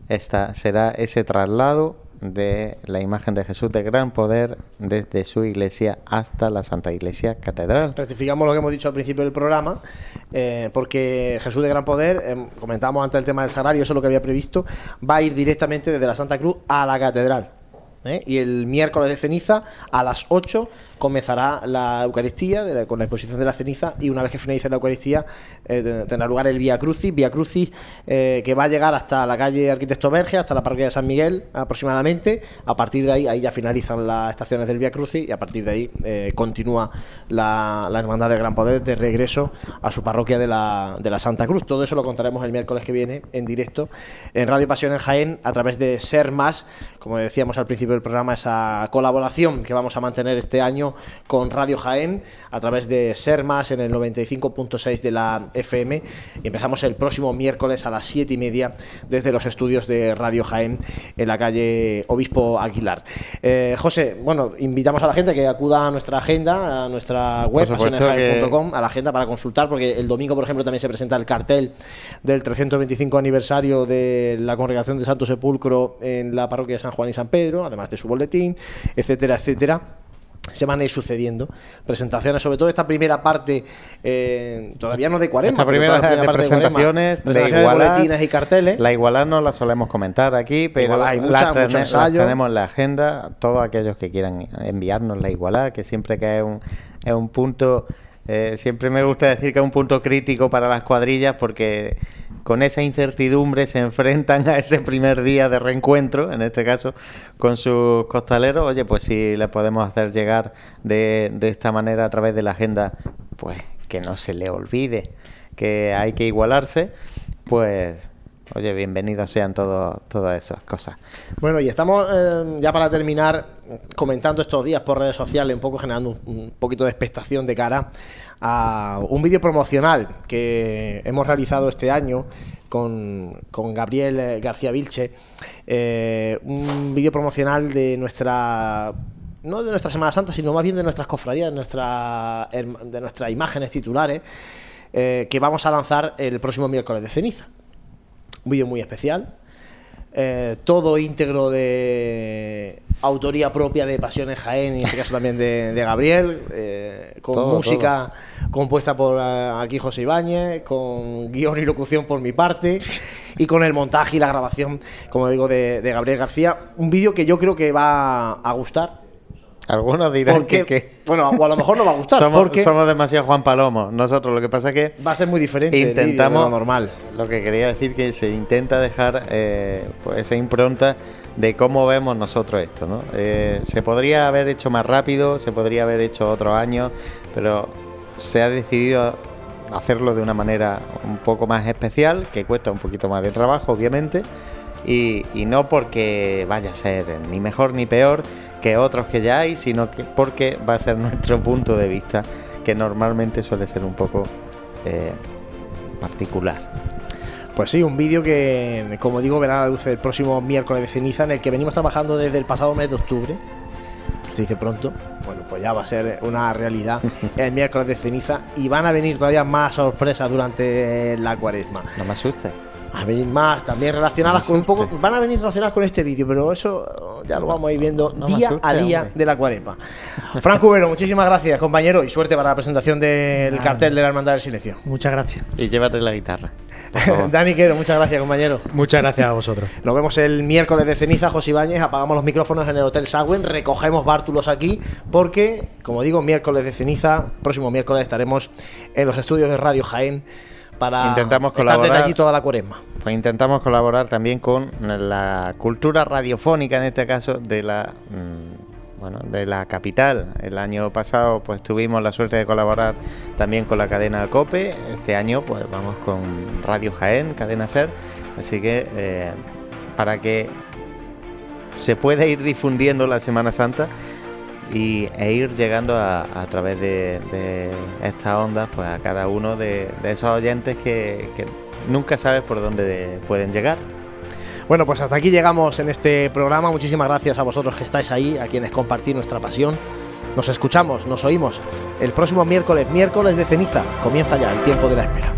esta será ese traslado de la imagen de Jesús de gran poder desde su iglesia hasta la Santa Iglesia Catedral. Rectificamos lo que hemos dicho al principio del programa, eh, porque Jesús de gran poder, eh, comentábamos antes el tema del sagrario, eso es lo que había previsto, va a ir directamente desde la Santa Cruz a la Catedral. ¿eh? Y el miércoles de ceniza a las 8 comenzará la Eucaristía con la exposición de la ceniza y una vez que finalice la Eucaristía eh, tendrá lugar el Vía Crucis, Vía Crucis eh, que va a llegar hasta la calle Arquitecto Verge, hasta la parroquia de San Miguel aproximadamente. A partir de ahí, ahí ya finalizan las estaciones del Vía Crucis y a partir de ahí eh, continúa la, Hermandad del Gran Poder de regreso a su parroquia de la, de la Santa Cruz. Todo eso lo contaremos el miércoles que viene en directo en Radio Pasión en Jaén a través de Ser Más, como decíamos al principio del programa, esa colaboración que vamos a mantener este año con Radio Jaén a través de Ser Más en el 95.6 de la FM. Y empezamos el próximo miércoles a las 7 y media desde los estudios de Radio Jaén en la calle Obispo Aguilar. Eh, José, bueno, invitamos a la gente que acuda a nuestra agenda, a nuestra web, pasionesjaén.com, a la agenda para consultar, porque el domingo, por ejemplo, también se presenta el cartel del 325 aniversario de la congregación de Santo Sepulcro en la parroquia de San Juan y San Pedro, además de su boletín, etcétera, etcétera se van a ir sucediendo presentaciones, sobre todo esta primera parte, eh, todavía no de 40. Esta primera, de presentaciones, de, y carteles. La igualdad no la solemos comentar aquí, pero hay mucha, tenemos en la agenda. Todos aquellos que quieran enviarnos la igualdad, que siempre que es un, es un punto, eh, siempre me gusta decir que es un punto crítico para las cuadrillas porque con esa incertidumbre se enfrentan a ese primer día de reencuentro, en este caso con sus costaleros, oye, pues si le podemos hacer llegar de, de esta manera a través de la agenda, pues que no se le olvide que hay que igualarse, pues Oye, bienvenidos sean todas esas cosas. Bueno, y estamos eh, ya para terminar comentando estos días por redes sociales, un poco generando un, poquito de expectación de cara a un vídeo promocional que hemos realizado este año con, Gabriel eh, García Vilche. Eh, un vídeo promocional de nuestra no de nuestra Semana Santa, sino más bien de nuestras cofradías, de, nuestra, de nuestras imágenes titulares, que vamos a lanzar el próximo miércoles de ceniza un vídeo muy especial. Eh, todo íntegro de autoría propia de Pasiones Jaén, y en este caso también de, Gabriel, eh, con música compuesta por eh, aquí José Ibáñez, con guion y locución por mi parte, y con el montaje y la grabación, como digo, de, de Gabriel García. Un vídeo que yo creo que va a gustar algunos dirán que, Bueno, o a lo mejor no va a gustar. somos, porque somos demasiado Juan Palomo. Nosotros lo que pasa es que. Va a ser muy diferente. Intentamos. lo normal. Lo que quería decir que se intenta dejar eh, pues esa impronta de cómo vemos nosotros esto. ¿no? Eh, se podría haber hecho más rápido, se podría haber hecho otro año, pero se ha decidido hacerlo de una manera un poco más especial, que cuesta un poquito más de trabajo, obviamente. Y, y no porque vaya a ser ni mejor ni peor, que otros que ya hay, sino que porque va a ser [laughs] nuestro punto de vista, que normalmente suele ser un poco eh, particular. Pues sí, un vídeo que, como digo, verá la luz el próximo miércoles de ceniza, en el que venimos trabajando desde el pasado mes de octubre. Se dice pronto. Bueno, pues ya va a ser una realidad [laughs] el miércoles de ceniza y van a venir todavía más sorpresas durante la cuaresma. No me asustes a venir más también relacionadas con un poco van a venir relacionadas con este vídeo pero eso ya lo vamos a ir viendo día a día de la cuaresma Frank Cubero muchísimas gracias compañero y suerte para la presentación del cartel de la Hermandad del Silencio. Muchas gracias. Y llévate la guitarra [laughs] Dani Quero, muchas gracias compañero. Muchas gracias a vosotros. Nos vemos el miércoles de ceniza José Ibáñez. Apagamos los micrófonos en el Hotel Sagüen. Recogemos bártulos aquí porque como digo miércoles de ceniza próximo miércoles estaremos en los estudios de Radio Jaén para intentamos colaborar allí toda la cuaresma. Pues intentamos colaborar también con la cultura radiofónica, en este caso, de la mm, bueno, de la capital. El año pasado pues tuvimos la suerte de colaborar también con la cadena COPE. Este año pues vamos con Radio Jaén, cadena SER. Así que eh, para que se pueda ir difundiendo la Semana Santa, y, e ir llegando a, través de, estas ondas pues a cada uno de, esos oyentes que, nunca sabes por dónde pueden llegar. Bueno, pues hasta aquí llegamos en este programa. Muchísimas gracias a vosotros que estáis ahí, a quienes compartís nuestra pasión. Nos escuchamos, nos oímos el próximo miércoles, miércoles de ceniza. Comienza ya el tiempo de la espera.